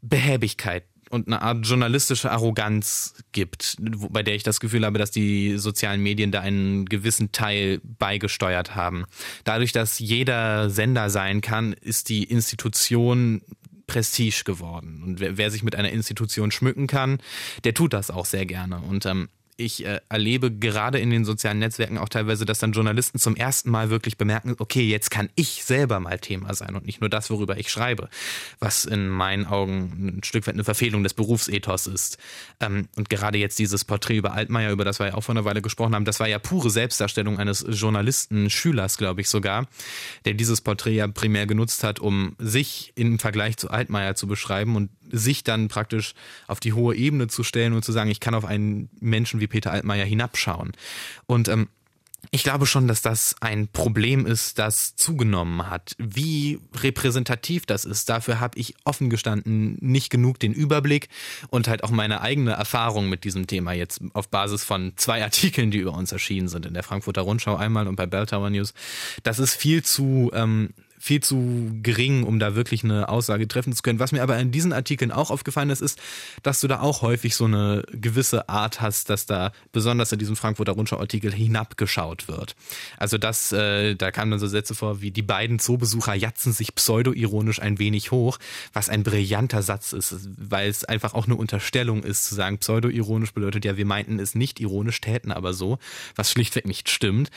Behäbigkeit und eine Art journalistische Arroganz gibt, bei der ich das Gefühl habe, dass die sozialen Medien da einen gewissen Teil beigesteuert haben. Dadurch, dass jeder Sender sein kann, ist die Institution Prestige geworden. Und wer, wer, sich mit einer Institution schmücken kann, der tut das auch sehr gerne. Und ähm, ich äh, erlebe gerade in den sozialen Netzwerken auch teilweise, dass dann Journalisten zum ersten Mal wirklich bemerken, okay, jetzt kann ich selber mal Thema sein und nicht nur das, worüber ich schreibe, was in meinen Augen ein Stück weit eine Verfehlung des Berufsethos ist. Ähm, und gerade jetzt dieses Porträt über Altmaier, über das wir ja auch vor einer Weile gesprochen haben, das war ja pure Selbstdarstellung eines Journalisten, Schülers, glaube ich sogar, der dieses Porträt ja primär genutzt hat, um sich im Vergleich zu Altmaier zu beschreiben und sich dann praktisch auf die hohe Ebene zu stellen und zu sagen, ich kann auf einen Menschen wie Peter Altmaier hinabschauen. Und ähm, ich glaube schon, dass das ein Problem ist, das zugenommen hat. Wie repräsentativ das ist, dafür habe ich offen gestanden nicht genug den Überblick und halt auch meine eigene Erfahrung mit diesem Thema jetzt auf Basis von zwei Artikeln, die über uns erschienen sind, in der Frankfurter Rundschau einmal und bei Bell Tower News. Das ist viel zu ähm, viel zu gering, um da wirklich eine Aussage treffen zu können. Was mir aber in diesen Artikeln auch aufgefallen ist, ist, dass du da auch häufig so eine gewisse Art hast, dass da besonders in diesem Frankfurter Rundschau-Artikel hinabgeschaut wird. Also das, äh, da kamen dann so Sätze vor wie die beiden Zoobesucher jatzen sich pseudo-ironisch ein wenig hoch, was ein brillanter Satz ist, weil es einfach auch eine Unterstellung ist, zu sagen, pseudo-ironisch bedeutet ja, wir meinten es nicht ironisch, täten aber so, was schlichtweg nicht stimmt.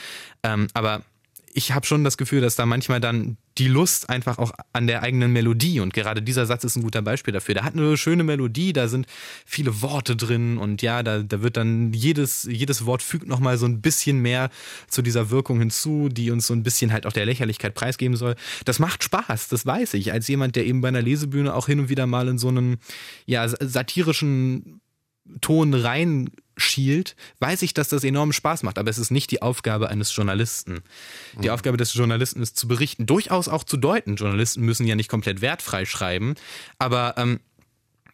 Ähm, aber ich habe schon das Gefühl, dass da manchmal dann die Lust einfach auch an der eigenen Melodie und gerade dieser Satz ist ein guter Beispiel dafür. Der hat eine schöne Melodie, da sind viele Worte drin und ja, da, da wird dann jedes, jedes Wort fügt nochmal so ein bisschen mehr zu dieser Wirkung hinzu, die uns so ein bisschen halt auch der Lächerlichkeit preisgeben soll. Das macht Spaß, das weiß ich, als jemand, der eben bei einer Lesebühne auch hin und wieder mal in so einen, ja, satirischen Ton rein schielt, weiß ich, dass das enormen Spaß macht, aber es ist nicht die Aufgabe eines Journalisten. Die mhm. Aufgabe des Journalisten ist zu berichten, durchaus auch zu deuten. Journalisten müssen ja nicht komplett wertfrei schreiben, aber ähm,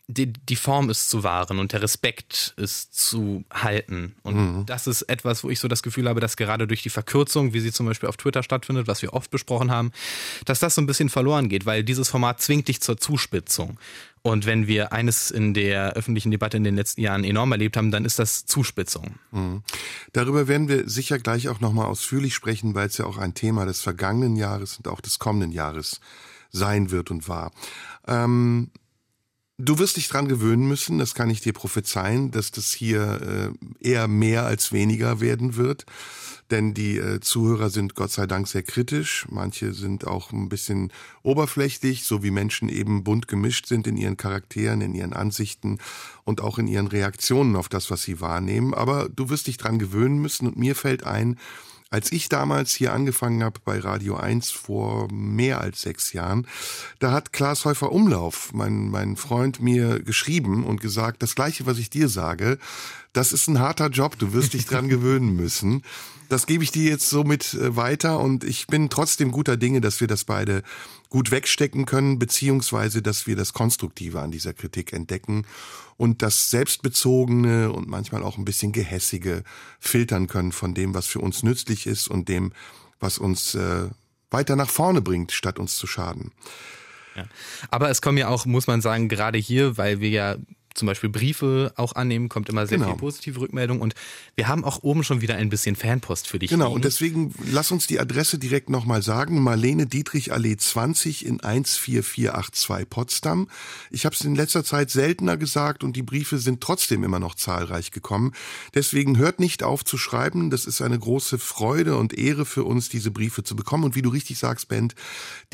die, die Form ist zu wahren und der Respekt ist zu halten. Und mhm. das ist etwas, wo ich so das Gefühl habe, dass gerade durch die Verkürzung, wie sie zum Beispiel auf Twitter stattfindet, was wir oft besprochen haben, dass das so ein bisschen verloren geht, weil dieses Format zwingt dich zur Zuspitzung. Und wenn wir eines in der öffentlichen Debatte in den letzten Jahren enorm erlebt haben, dann ist das Zuspitzung. Mhm. Darüber werden wir sicher gleich auch nochmal ausführlich sprechen, weil es ja auch ein Thema des vergangenen Jahres und auch des kommenden Jahres sein wird und war. Ähm, du wirst dich dran gewöhnen müssen, das kann ich dir prophezeien, dass das hier äh, eher mehr als weniger werden wird denn die äh, Zuhörer sind Gott sei Dank sehr kritisch. Manche sind auch ein bisschen oberflächlich, so wie Menschen eben bunt gemischt sind in ihren Charakteren, in ihren Ansichten und auch in ihren Reaktionen auf das, was sie wahrnehmen. Aber du wirst dich dran gewöhnen müssen und mir fällt ein, als ich damals hier angefangen habe bei Radio 1 vor mehr als sechs Jahren, da hat Klaas Häufer Umlauf, mein, mein Freund, mir geschrieben und gesagt, das gleiche, was ich dir sage, das ist ein harter Job, du wirst dich dran [LAUGHS] gewöhnen müssen. Das gebe ich dir jetzt so mit äh, weiter und ich bin trotzdem guter Dinge, dass wir das beide gut wegstecken können, beziehungsweise dass wir das Konstruktive an dieser Kritik entdecken und das Selbstbezogene und manchmal auch ein bisschen Gehässige filtern können von dem, was für uns nützlich ist und dem, was uns äh, weiter nach vorne bringt, statt uns zu schaden. Ja. Aber es kommen ja auch, muss man sagen, gerade hier, weil wir ja zum Beispiel Briefe auch annehmen, kommt immer sehr genau. viel positive Rückmeldung und wir haben auch oben schon wieder ein bisschen Fanpost für dich. Genau, liegen. und deswegen lass uns die Adresse direkt nochmal sagen. Marlene Dietrich Allee 20 in 14482 Potsdam. Ich habe es in letzter Zeit seltener gesagt und die Briefe sind trotzdem immer noch zahlreich gekommen. Deswegen hört nicht auf zu schreiben. Das ist eine große Freude und Ehre für uns, diese Briefe zu bekommen. Und wie du richtig sagst, Bent,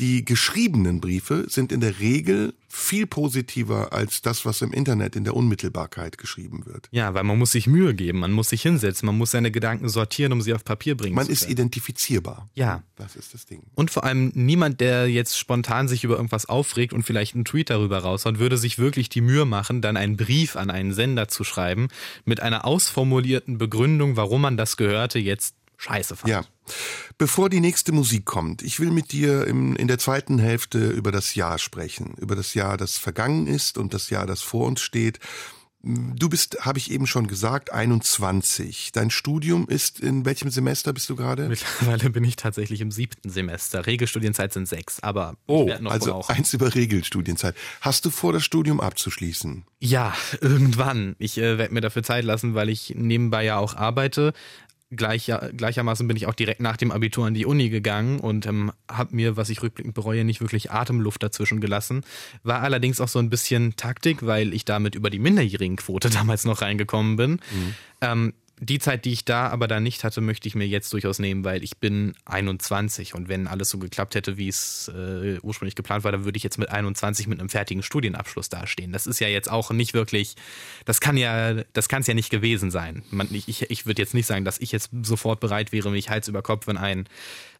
die geschriebenen Briefe sind in der Regel viel positiver als das, was im Internet in der Unmittelbarkeit geschrieben wird. Ja, weil man muss sich Mühe geben, man muss sich hinsetzen, man muss seine Gedanken sortieren, um sie auf Papier bringen man zu können. Man ist identifizierbar. Ja. Das ist das Ding. Und vor allem niemand, der jetzt spontan sich über irgendwas aufregt und vielleicht einen Tweet darüber raushaut, würde sich wirklich die Mühe machen, dann einen Brief an einen Sender zu schreiben mit einer ausformulierten Begründung, warum man das Gehörte jetzt scheiße fand. Ja. Bevor die nächste Musik kommt, ich will mit dir im, in der zweiten Hälfte über das Jahr sprechen, über das Jahr, das vergangen ist und das Jahr, das vor uns steht. Du bist, habe ich eben schon gesagt, 21. Dein Studium ist in welchem Semester bist du gerade? Mittlerweile bin ich tatsächlich im siebten Semester. Regelstudienzeit sind sechs, aber oh, also eins über Regelstudienzeit. Hast du vor, das Studium abzuschließen? Ja, irgendwann. Ich äh, werde mir dafür Zeit lassen, weil ich nebenbei ja auch arbeite gleich, gleichermaßen bin ich auch direkt nach dem Abitur an die Uni gegangen und ähm, habe mir, was ich rückblickend bereue, nicht wirklich Atemluft dazwischen gelassen. War allerdings auch so ein bisschen Taktik, weil ich damit über die Minderjährigenquote [LAUGHS] damals noch reingekommen bin. Mhm. Ähm, die Zeit, die ich da aber da nicht hatte, möchte ich mir jetzt durchaus nehmen, weil ich bin 21 und wenn alles so geklappt hätte, wie es äh, ursprünglich geplant war, dann würde ich jetzt mit 21 mit einem fertigen Studienabschluss dastehen. Das ist ja jetzt auch nicht wirklich, das kann ja, das kann es ja nicht gewesen sein. Man, ich ich, ich würde jetzt nicht sagen, dass ich jetzt sofort bereit wäre, mich Hals über Kopf in ein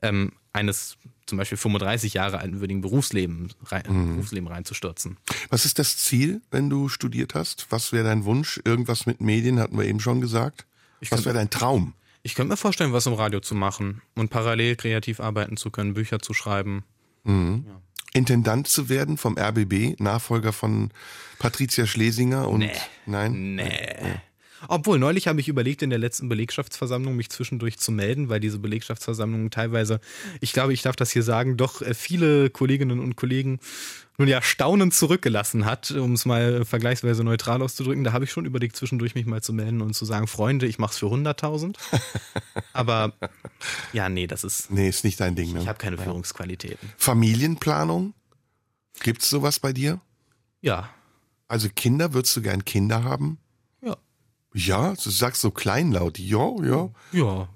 ähm, eines zum Beispiel 35 Jahre alten würdigen Berufsleben, rein, mhm. Berufsleben reinzustürzen. Was ist das Ziel, wenn du studiert hast? Was wäre dein Wunsch? Irgendwas mit Medien, hatten wir eben schon gesagt. Ich was wäre dein Traum? Ich könnte mir vorstellen, was im Radio zu machen und parallel kreativ arbeiten zu können, Bücher zu schreiben. Mhm. Ja. Intendant zu werden vom RBB, Nachfolger von Patricia Schlesinger und nee. nein? Nee. nee. Obwohl, neulich habe ich überlegt, in der letzten Belegschaftsversammlung mich zwischendurch zu melden, weil diese Belegschaftsversammlungen teilweise, ich glaube, ich darf das hier sagen, doch äh, viele Kolleginnen und Kollegen nun ja staunend zurückgelassen hat, um es mal vergleichsweise neutral auszudrücken. Da habe ich schon überlegt, zwischendurch mich mal zu melden und zu sagen, Freunde, ich mache es für 100.000. [LAUGHS] Aber ja, nee, das ist... Nee, ist nicht dein Ding. Ne? Ich habe keine Führungsqualitäten. Familienplanung? Gibt's sowas bei dir? Ja. Also Kinder, würdest du gern Kinder haben? Ja, du sagst so kleinlaut. Ja, ja. Ja.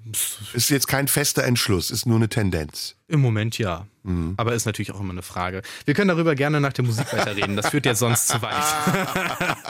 Ist jetzt kein fester Entschluss, ist nur eine Tendenz. Im Moment ja. Mhm. Aber ist natürlich auch immer eine Frage. Wir können darüber gerne nach der Musik weiterreden. Das führt ja sonst zu weit. [LAUGHS]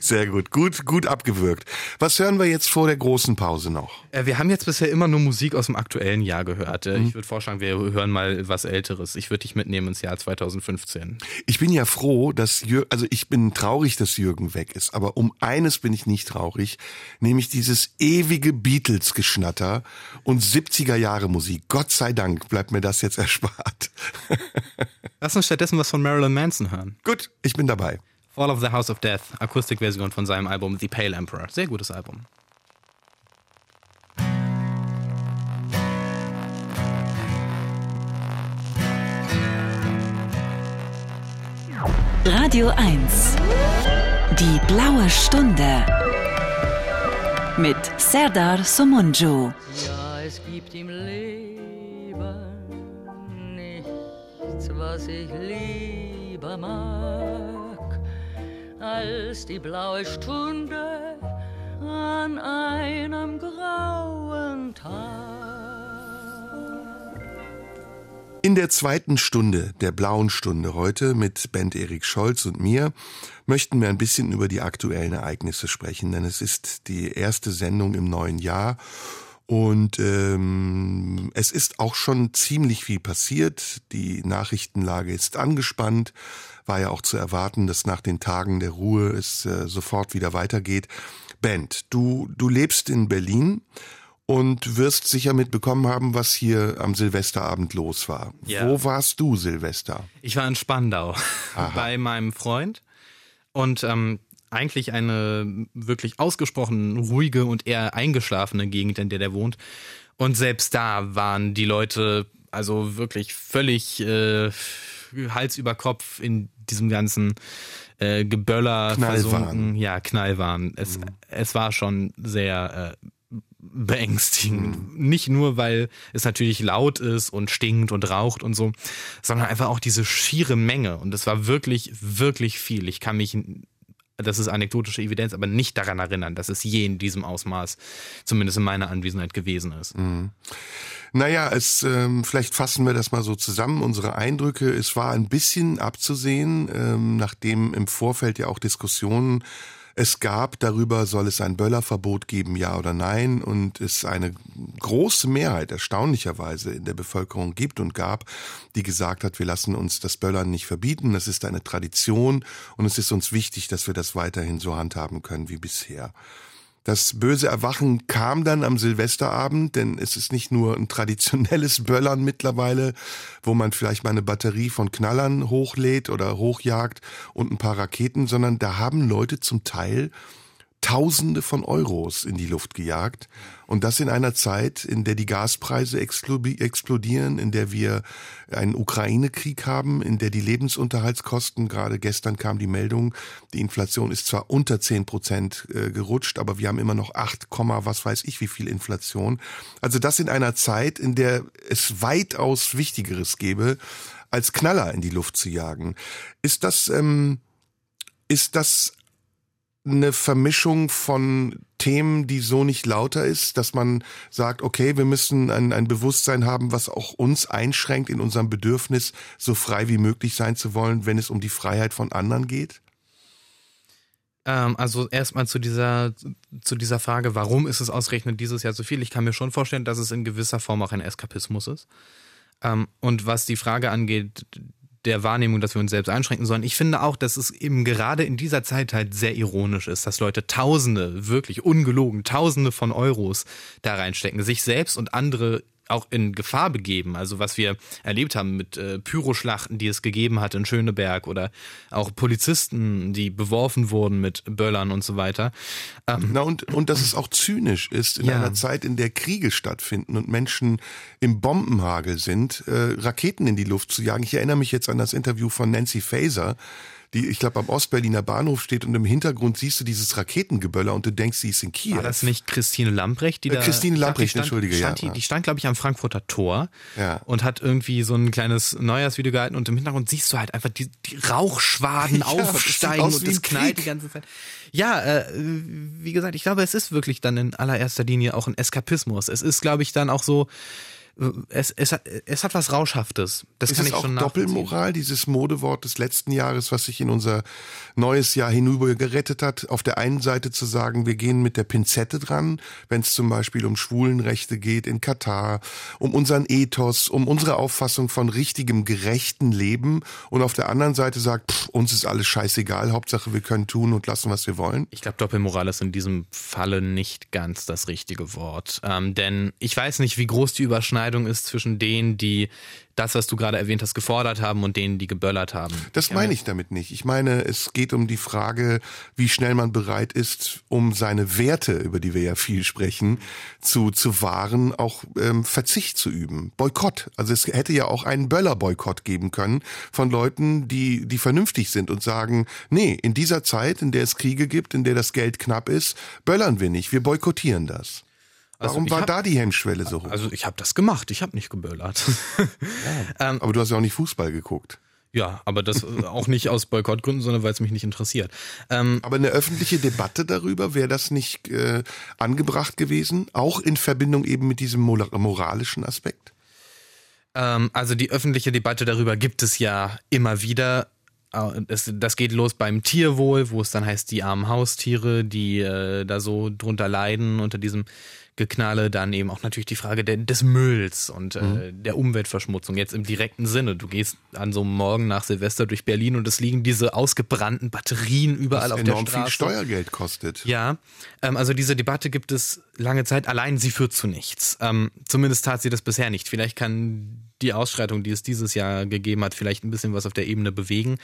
Sehr gut. Gut, gut abgewürgt. Was hören wir jetzt vor der großen Pause noch? Äh, wir haben jetzt bisher immer nur Musik aus dem aktuellen Jahr gehört. Äh, mhm. Ich würde vorschlagen, wir hören mal was Älteres. Ich würde dich mitnehmen ins Jahr 2015. Ich bin ja froh, dass Jürgen, also ich bin traurig, dass Jürgen weg ist. Aber um eines bin ich nicht traurig. Nämlich dieses ewige Beatles-Geschnatter und 70er Jahre Musik. Gott sei Dank bleibt mir das jetzt [LAUGHS] erspart. Lass uns stattdessen was von Marilyn Manson hören. Gut, ich bin dabei. Fall of the House of Death, Akustikversion von seinem Album The Pale Emperor. Sehr gutes Album. Radio 1. Die blaue Stunde. Mit Serdar Somunju. Ja, es gibt im Leben was ich lieber mag, als die blaue Stunde an einem grauen Tag. In der zweiten Stunde der blauen Stunde heute mit Band Erik Scholz und mir möchten wir ein bisschen über die aktuellen Ereignisse sprechen, denn es ist die erste Sendung im neuen Jahr und ähm, es ist auch schon ziemlich viel passiert. Die Nachrichtenlage ist angespannt. War ja auch zu erwarten, dass nach den Tagen der Ruhe es äh, sofort wieder weitergeht. Bent, du, du lebst in Berlin und wirst sicher mitbekommen haben, was hier am Silvesterabend los war. Ja. Wo warst du, Silvester? Ich war in Spandau Aha. [LAUGHS] bei meinem Freund. Und ähm, eigentlich eine wirklich ausgesprochen ruhige und eher eingeschlafene Gegend, in der der wohnt. Und selbst da waren die Leute also wirklich völlig äh, Hals über Kopf in diesem ganzen äh, Geböller versunken. Ja, Knallwahn. Es, mhm. es war schon sehr äh, beängstigend. Mhm. Nicht nur, weil es natürlich laut ist und stinkt und raucht und so, sondern einfach auch diese schiere Menge. Und es war wirklich, wirklich viel. Ich kann mich das ist anekdotische Evidenz, aber nicht daran erinnern, dass es je in diesem Ausmaß, zumindest in meiner Anwesenheit gewesen ist. Mhm. Naja, es, ähm, vielleicht fassen wir das mal so zusammen, unsere Eindrücke. Es war ein bisschen abzusehen, ähm, nachdem im Vorfeld ja auch Diskussionen es gab darüber, soll es ein Böllerverbot geben, ja oder nein, und es eine große Mehrheit erstaunlicherweise in der Bevölkerung gibt und gab, die gesagt hat, wir lassen uns das Böllern nicht verbieten, das ist eine Tradition und es ist uns wichtig, dass wir das weiterhin so handhaben können wie bisher. Das böse Erwachen kam dann am Silvesterabend, denn es ist nicht nur ein traditionelles Böllern mittlerweile, wo man vielleicht mal eine Batterie von Knallern hochlädt oder hochjagt und ein paar Raketen, sondern da haben Leute zum Teil Tausende von Euros in die Luft gejagt. Und das in einer Zeit, in der die Gaspreise explodieren, in der wir einen Ukraine-Krieg haben, in der die Lebensunterhaltskosten, gerade gestern kam die Meldung, die Inflation ist zwar unter zehn Prozent äh, gerutscht, aber wir haben immer noch acht, was weiß ich wie viel Inflation. Also das in einer Zeit, in der es weitaus Wichtigeres gäbe, als Knaller in die Luft zu jagen. Ist das, ähm, ist das eine Vermischung von Themen, die so nicht lauter ist, dass man sagt, okay, wir müssen ein, ein Bewusstsein haben, was auch uns einschränkt in unserem Bedürfnis, so frei wie möglich sein zu wollen, wenn es um die Freiheit von anderen geht? Ähm, also erstmal zu dieser, zu dieser Frage, warum ist es ausgerechnet dieses Jahr so viel? Ich kann mir schon vorstellen, dass es in gewisser Form auch ein Eskapismus ist. Ähm, und was die Frage angeht, der Wahrnehmung, dass wir uns selbst einschränken sollen. Ich finde auch, dass es eben gerade in dieser Zeit halt sehr ironisch ist, dass Leute Tausende, wirklich ungelogen, Tausende von Euros da reinstecken, sich selbst und andere auch in Gefahr begeben. Also was wir erlebt haben mit äh, Pyroschlachten, die es gegeben hat in Schöneberg oder auch Polizisten, die beworfen wurden mit Böllern und so weiter. Ähm, Na und, und dass es auch zynisch ist, in ja. einer Zeit, in der Kriege stattfinden und Menschen im Bombenhagel sind, äh, Raketen in die Luft zu jagen. Ich erinnere mich jetzt an das Interview von Nancy Faeser, die, ich glaube, am Ostberliner Bahnhof steht und im Hintergrund siehst du dieses Raketengeböller und du denkst, sie ist in Kiew. War das nicht Christine Lamprecht, die äh, da... Christine Lamprecht, stand, entschuldige, stand, ja. Die, die stand, glaube ich, am Frankfurter Tor ja. und hat irgendwie so ein kleines Neujahrsvideo gehalten und im Hintergrund siehst du halt einfach die, die Rauchschwaden [LAUGHS] ja, aufsteigen das und das knallt die ganze Zeit. Ja, äh, wie gesagt, ich glaube, es ist wirklich dann in allererster Linie auch ein Eskapismus. Es ist, glaube ich, dann auch so es, es, hat, es hat was Rauschhaftes. Das ist kann ich auch schon Doppelmoral, dieses Modewort des letzten Jahres, was sich in unser neues Jahr hinüber gerettet hat. Auf der einen Seite zu sagen, wir gehen mit der Pinzette dran, wenn es zum Beispiel um Schwulenrechte geht in Katar, um unseren Ethos, um unsere Auffassung von richtigem, gerechten Leben. Und auf der anderen Seite sagt, pff, uns ist alles scheißegal, Hauptsache wir können tun und lassen, was wir wollen. Ich glaube, Doppelmoral ist in diesem Falle nicht ganz das richtige Wort. Ähm, denn ich weiß nicht, wie groß die Überschneidung Überschneidung ist zwischen denen, die das, was du gerade erwähnt hast, gefordert haben und denen, die geböllert haben. Das meine ich damit nicht. Ich meine, es geht um die Frage, wie schnell man bereit ist, um seine Werte, über die wir ja viel sprechen, zu, zu wahren, auch ähm, Verzicht zu üben. Boykott. Also es hätte ja auch einen Böller-Boykott geben können von Leuten, die, die vernünftig sind und sagen, nee, in dieser Zeit, in der es Kriege gibt, in der das Geld knapp ist, böllern wir nicht, wir boykottieren das. Also Warum war hab, da die Hemmschwelle so hoch? Also ich habe das gemacht, ich habe nicht geböllert. [LAUGHS] Ja, [LAUGHS] ähm, aber du hast ja auch nicht Fußball geguckt. Ja, aber das [LAUGHS] auch nicht aus Boykottgründen, sondern weil es mich nicht interessiert. Ähm, aber eine öffentliche Debatte darüber, wäre das nicht äh, angebracht gewesen? Auch in Verbindung eben mit diesem moralischen Aspekt? Ähm, also die öffentliche Debatte darüber gibt es ja immer wieder. Das, das geht los beim Tierwohl, wo es dann heißt, die armen Haustiere, die äh, da so drunter leiden unter diesem Geknalle, dann eben auch natürlich die Frage der, des Mülls und äh, mhm. äh, der Umweltverschmutzung, jetzt im direkten Sinne. Du gehst an so einem Morgen nach Silvester durch Berlin und es liegen diese ausgebrannten Batterien überall auf der Straße. viel Steuergeld kostet. Ja, ähm, also diese Debatte gibt es lange Zeit, allein sie führt zu nichts. Ähm, zumindest tat sie das bisher nicht. Vielleicht kann die Ausschreitung, die es dieses Jahr gegeben hat, vielleicht ein bisschen was auf der Ebene bewegen.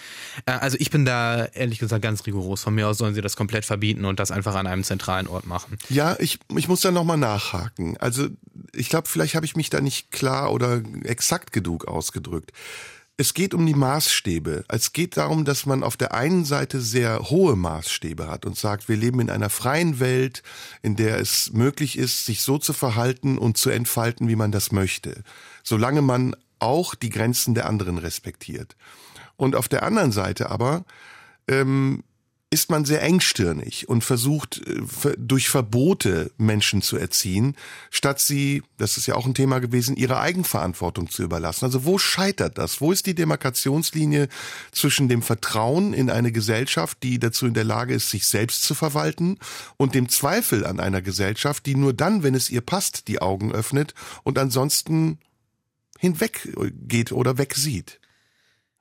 Äh, also ich bin da ehrlich gesagt ganz rigoros. Von mir aus sollen sie das komplett verbieten und das einfach an einem zentralen Ort machen. Ja, ich, ich muss da nochmal nachhaken. Also ich glaube, vielleicht habe ich mich da nicht klar oder exakt genug ausgedrückt. Es geht um die Maßstäbe. Es geht darum, dass man auf der einen Seite sehr hohe Maßstäbe hat und sagt, wir leben in einer freien Welt, in der es möglich ist, sich so zu verhalten und zu entfalten, wie man das möchte. Solange man auch die Grenzen der anderen respektiert. Und auf der anderen Seite aber ähm, ist man sehr engstirnig und versucht äh, durch Verbote Menschen zu erziehen, statt sie, das ist ja auch ein Thema gewesen, ihre Eigenverantwortung zu überlassen. Also wo scheitert das? Wo ist die Demarkationslinie zwischen dem Vertrauen in eine Gesellschaft, die dazu in der Lage ist, sich selbst zu verwalten, und dem Zweifel an einer Gesellschaft, die nur dann, wenn es ihr passt, die Augen öffnet und ansonsten hinweggeht oder wegsieht?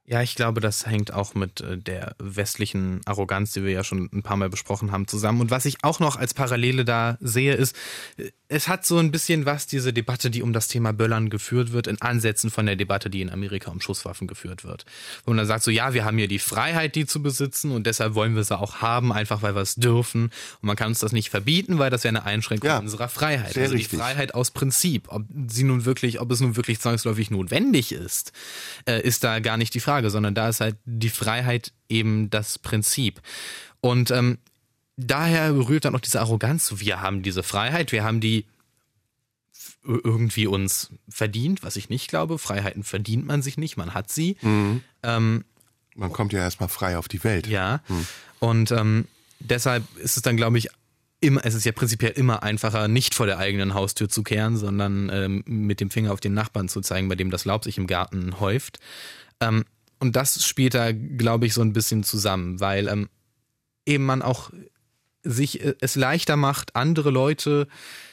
Ja, ich glaube, das hängt auch mit äh, der westlichen Arroganz, die wir ja schon ein paar Mal besprochen haben, zusammen. Und was ich auch noch als Parallele da sehe, ist, äh, es hat so ein bisschen was, diese Debatte, die um das Thema Böllern geführt wird, in Ansätzen von der Debatte, die in Amerika um Schusswaffen geführt wird. Wo man dann sagt so, ja, wir haben hier die Freiheit, die zu besitzen und deshalb wollen wir sie auch haben, einfach weil wir es dürfen. Und man kann uns das nicht verbieten, weil das wäre eine Einschränkung ja, unserer Freiheit. also richtig. die Freiheit aus Prinzip. Ob sie nun wirklich, ob es nun wirklich zwangsläufig notwendig ist, äh, ist da gar nicht die Frage. Frage, sondern da ist halt die Freiheit eben das Prinzip. Und ähm, daher berührt dann auch diese Arroganz. Wir haben diese Freiheit, wir haben die irgendwie uns verdient, was ich nicht glaube. Freiheiten verdient man sich nicht, man hat sie. Mhm. Ähm, man kommt ja erstmal frei auf die Welt. Ja. Mhm. Und ähm, deshalb ist es dann, glaube ich, immer, es ist ja prinzipiell immer einfacher, nicht vor der eigenen Haustür zu kehren, sondern ähm, mit dem Finger auf den Nachbarn zu zeigen, bei dem das Laub sich im Garten häuft. Ähm, und das spielt da, glaube ich, so ein bisschen zusammen, weil ähm, eben man auch sich äh, es leichter macht, andere Leute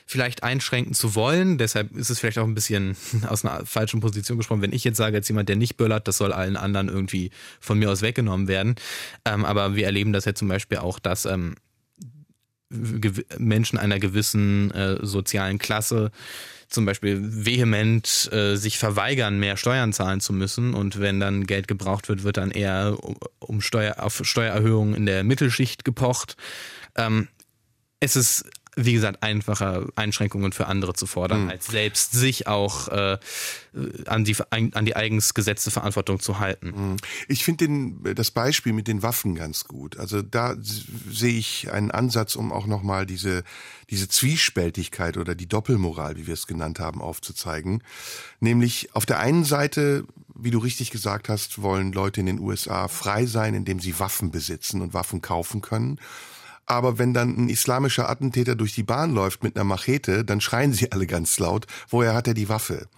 vielleicht einschränken zu wollen. Deshalb ist es vielleicht auch ein bisschen [LAUGHS] aus einer falschen Position gesprochen, wenn ich jetzt sage, als jemand, der nicht böllert, das soll allen anderen irgendwie von mir aus weggenommen werden. Ähm, aber wir erleben das ja zum Beispiel auch, dass ähm, Menschen einer gewissen äh, sozialen Klasse zum Beispiel vehement äh, sich verweigern, mehr Steuern zahlen zu müssen. Und wenn dann Geld gebraucht wird, wird dann eher um Steuer, auf Steuererhöhungen in der Mittelschicht gepocht. Ähm, es ist wie gesagt, einfacher Einschränkungen für andere zu fordern, mhm. als selbst sich auch äh, an, die, an die eigens gesetzte Verantwortung zu halten. Mhm. Ich finde das Beispiel mit den Waffen ganz gut. Also da sehe ich einen Ansatz, um auch nochmal diese, diese Zwiespältigkeit oder die Doppelmoral, wie wir es genannt haben, aufzuzeigen. Nämlich auf der einen Seite, wie du richtig gesagt hast, wollen Leute in den USA frei sein, indem sie Waffen besitzen und Waffen kaufen können. Aber wenn dann ein islamischer Attentäter durch die Bahn läuft mit einer Machete, dann schreien sie alle ganz laut, woher hat er die Waffe?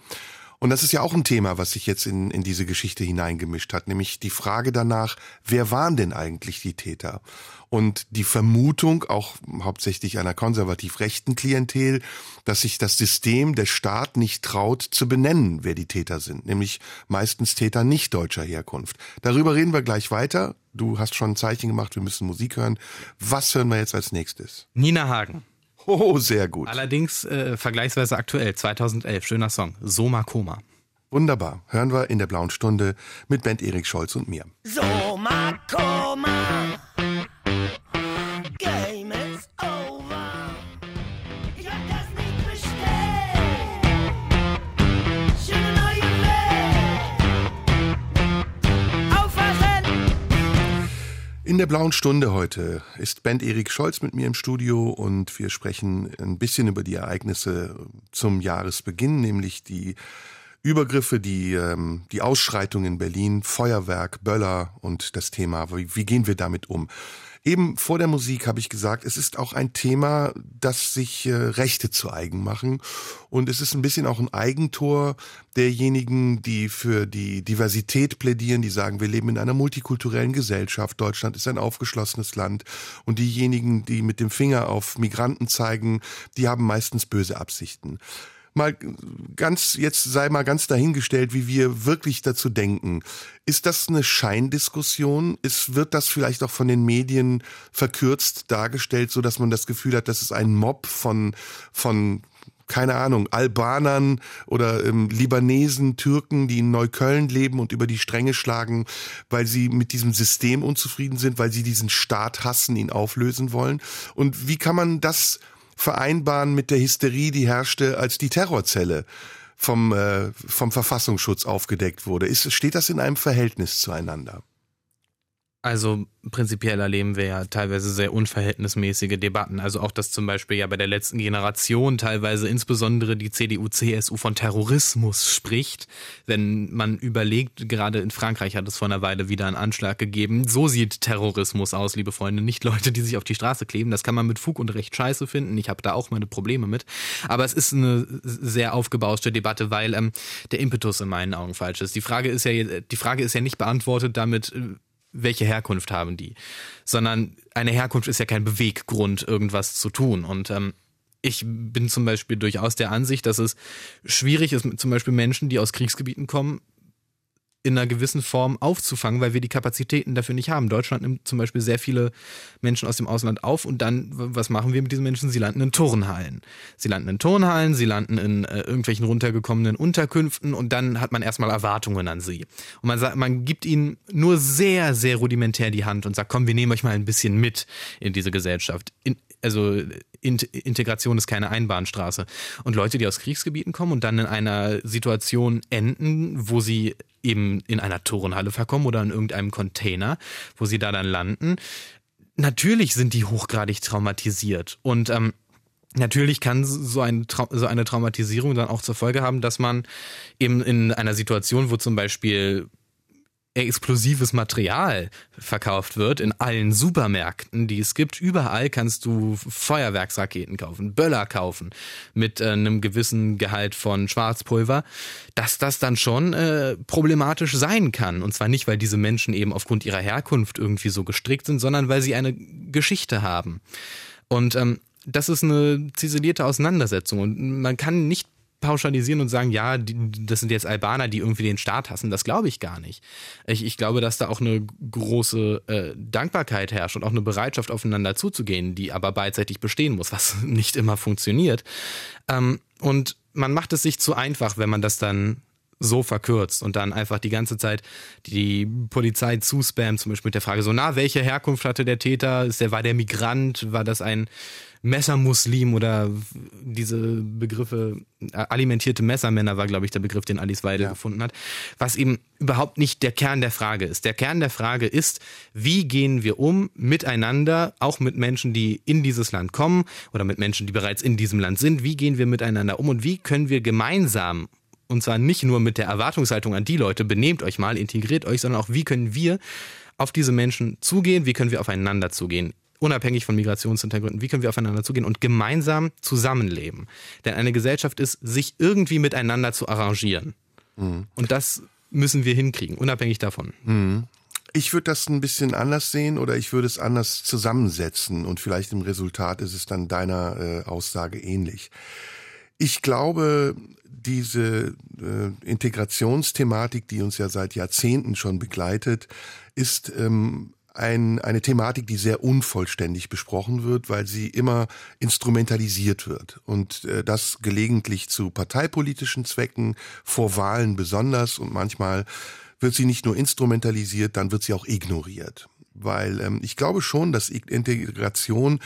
Und das ist ja auch ein Thema, was sich jetzt in, in diese Geschichte hineingemischt hat, nämlich die Frage danach, wer waren denn eigentlich die Täter? Und die Vermutung, auch hauptsächlich einer konservativ rechten Klientel, dass sich das System, der Staat nicht traut zu benennen, wer die Täter sind, nämlich meistens Täter nicht deutscher Herkunft. Darüber reden wir gleich weiter. Du hast schon ein Zeichen gemacht, wir müssen Musik hören. Was hören wir jetzt als nächstes? Nina Hagen. Oh, sehr gut. Allerdings äh, vergleichsweise aktuell, 2011, schöner Song, Soma Koma. Wunderbar, hören wir in der blauen Stunde mit Band Erik Scholz und mir. Soma Koma. In der blauen Stunde heute ist Band Erik Scholz mit mir im Studio und wir sprechen ein bisschen über die Ereignisse zum Jahresbeginn, nämlich die Übergriffe, die, ähm, die Ausschreitungen in Berlin, Feuerwerk, Böller und das Thema, wie, wie gehen wir damit um? Eben vor der Musik habe ich gesagt, es ist auch ein Thema, das sich äh, Rechte zu eigen machen. Und es ist ein bisschen auch ein Eigentor derjenigen, die für die Diversität plädieren, die sagen, wir leben in einer multikulturellen Gesellschaft, Deutschland ist ein aufgeschlossenes Land. Und diejenigen, die mit dem Finger auf Migranten zeigen, die haben meistens böse Absichten mal ganz, jetzt sei mal ganz dahingestellt, wie wir wirklich dazu denken. Ist das eine Scheindiskussion? Ist, wird das vielleicht auch von den Medien verkürzt dargestellt, so dass man das Gefühl hat, das ist ein Mob von, von, keine Ahnung, Albanern oder ähm, Libanesen, Türken, die in Neukölln leben und über die Stränge schlagen, weil sie mit diesem System unzufrieden sind, weil sie diesen Staat hassen, ihn auflösen wollen. Und wie kann man das vereinbaren mit der Hysterie, die herrschte, als die Terrorzelle vom, äh, vom Verfassungsschutz aufgedeckt wurde. Ist, steht das in einem Verhältnis zueinander? Also prinzipiell erleben wir ja teilweise sehr unverhältnismäßige Debatten. Also auch, dass zum Beispiel ja bei der letzten Generation teilweise insbesondere die CDU, CSU von Terrorismus spricht. Wenn man überlegt, gerade in Frankreich hat es vor einer Weile wieder einen Anschlag gegeben. So sieht Terrorismus aus, liebe Freunde. Nicht Leute, die sich auf die Straße kleben. Das kann man mit Fug und Recht scheiße finden. Ich habe da auch meine Probleme mit. Aber es ist eine sehr aufgebauschte Debatte, weil ähm, der Impetus in meinen Augen falsch ist. Die Frage ist ja, die Frage ist ja nicht beantwortet damit, äh, welche Herkunft haben die, sondern eine Herkunft ist ja kein Beweggrund, irgendwas zu tun. Und ähm, ich bin zum Beispiel durchaus der Ansicht, dass es schwierig ist, zum Beispiel Menschen, die aus Kriegsgebieten kommen, in einer gewissen Form aufzufangen, weil wir die Kapazitäten dafür nicht haben. Deutschland nimmt zum Beispiel sehr viele Menschen aus dem Ausland auf und dann, was machen wir mit diesen Menschen? Sie landen in Turnhallen. Sie landen in Turnhallen, sie landen in äh, irgendwelchen runtergekommenen Unterkünften und dann hat man erstmal Erwartungen an sie. Und man sagt, man gibt ihnen nur sehr, sehr rudimentär die Hand und sagt, komm, wir nehmen euch mal ein bisschen mit in diese Gesellschaft. In, also Integration ist keine Einbahnstraße. Und Leute, die aus Kriegsgebieten kommen und dann in einer Situation enden, wo sie eben in einer Turnhalle verkommen oder in irgendeinem Container, wo sie da dann landen, natürlich sind die hochgradig traumatisiert. Und ähm, Natürlich kann so, ein so eine Traumatisierung dann auch zur Folge haben, dass man eben in einer Situation, wo zum Beispiel explosives Material verkauft wird in allen Supermärkten, die es gibt. Überall kannst du Feuerwerksraketen kaufen, Böller kaufen mit äh, einem gewissen Gehalt von Schwarzpulver, dass das dann schon äh, problematisch sein kann. Und zwar nicht, weil diese Menschen eben aufgrund ihrer Herkunft irgendwie so gestrickt sind, sondern weil sie eine Geschichte haben. Und ähm, das ist eine ziselierte Auseinandersetzung und man kann nicht pauschalisieren und sagen, ja, die, das sind jetzt Albaner, die irgendwie den Staat hassen. Das glaube ich gar nicht. Ich, ich glaube, dass da auch eine große äh, Dankbarkeit herrscht und auch eine Bereitschaft, aufeinander zuzugehen, die aber beidseitig bestehen muss, was [LAUGHS] nicht immer funktioniert. Ähm, und man macht es sich zu einfach, wenn man das dann so verkürzt und dann einfach die ganze Zeit die Polizei zuspammt, zum Beispiel mit der Frage so, na, welche Herkunft hatte der Täter? Ist der, war der Migrant? War das ein Messermuslim oder diese Begriffe, äh, alimentierte Messermänner war, glaube ich, der Begriff, den Alice Weidel ja. gefunden hat, was eben überhaupt nicht der Kern der Frage ist. Der Kern der Frage ist, wie gehen wir um miteinander, auch mit Menschen, die in dieses Land kommen oder mit Menschen, die bereits in diesem Land sind, wie gehen wir miteinander um und wie können wir gemeinsam und zwar nicht nur mit der Erwartungshaltung an die Leute, benehmt euch mal, integriert euch, sondern auch wie können wir auf diese Menschen zugehen, wie können wir aufeinander zugehen unabhängig von Migrationshintergründen, wie können wir aufeinander zugehen und gemeinsam zusammenleben. Denn eine Gesellschaft ist, sich irgendwie miteinander zu arrangieren. Mhm. Und das müssen wir hinkriegen, unabhängig davon. Mhm. Ich würde das ein bisschen anders sehen oder ich würde es anders zusammensetzen und vielleicht im Resultat ist es dann deiner äh, Aussage ähnlich. Ich glaube, diese äh, Integrationsthematik, die uns ja seit Jahrzehnten schon begleitet, ist ähm, ein, eine Thematik, die sehr unvollständig besprochen wird, weil sie immer instrumentalisiert wird und äh, das gelegentlich zu parteipolitischen Zwecken, vor Wahlen besonders und manchmal wird sie nicht nur instrumentalisiert, dann wird sie auch ignoriert. Weil ähm, ich glaube schon, dass Integration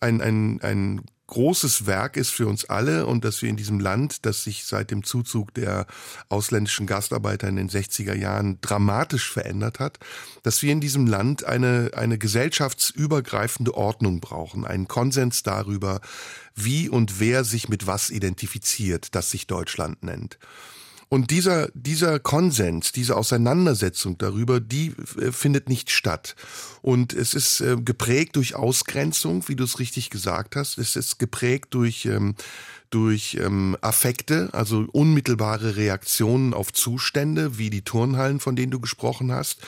ein, ein, ein großes Werk ist für uns alle und dass wir in diesem Land, das sich seit dem Zuzug der ausländischen Gastarbeiter in den 60er Jahren dramatisch verändert hat, dass wir in diesem Land eine, eine gesellschaftsübergreifende Ordnung brauchen, einen Konsens darüber, wie und wer sich mit was identifiziert, das sich Deutschland nennt. Und dieser, dieser Konsens, diese Auseinandersetzung darüber, die äh, findet nicht statt. Und es ist äh, geprägt durch Ausgrenzung, wie du es richtig gesagt hast. Es ist geprägt durch, ähm, durch ähm, Affekte, also unmittelbare Reaktionen auf Zustände, wie die Turnhallen, von denen du gesprochen hast.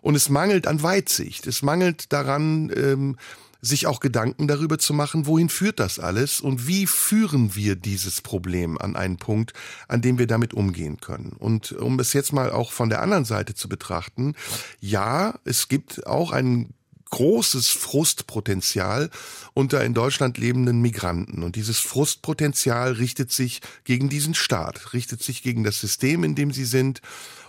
Und es mangelt an Weitsicht. Es mangelt daran, ähm, sich auch Gedanken darüber zu machen, wohin führt das alles und wie führen wir dieses Problem an einen Punkt, an dem wir damit umgehen können. Und um es jetzt mal auch von der anderen Seite zu betrachten, ja, es gibt auch ein großes Frustpotenzial unter in Deutschland lebenden Migranten. Und dieses Frustpotenzial richtet sich gegen diesen Staat, richtet sich gegen das System, in dem sie sind.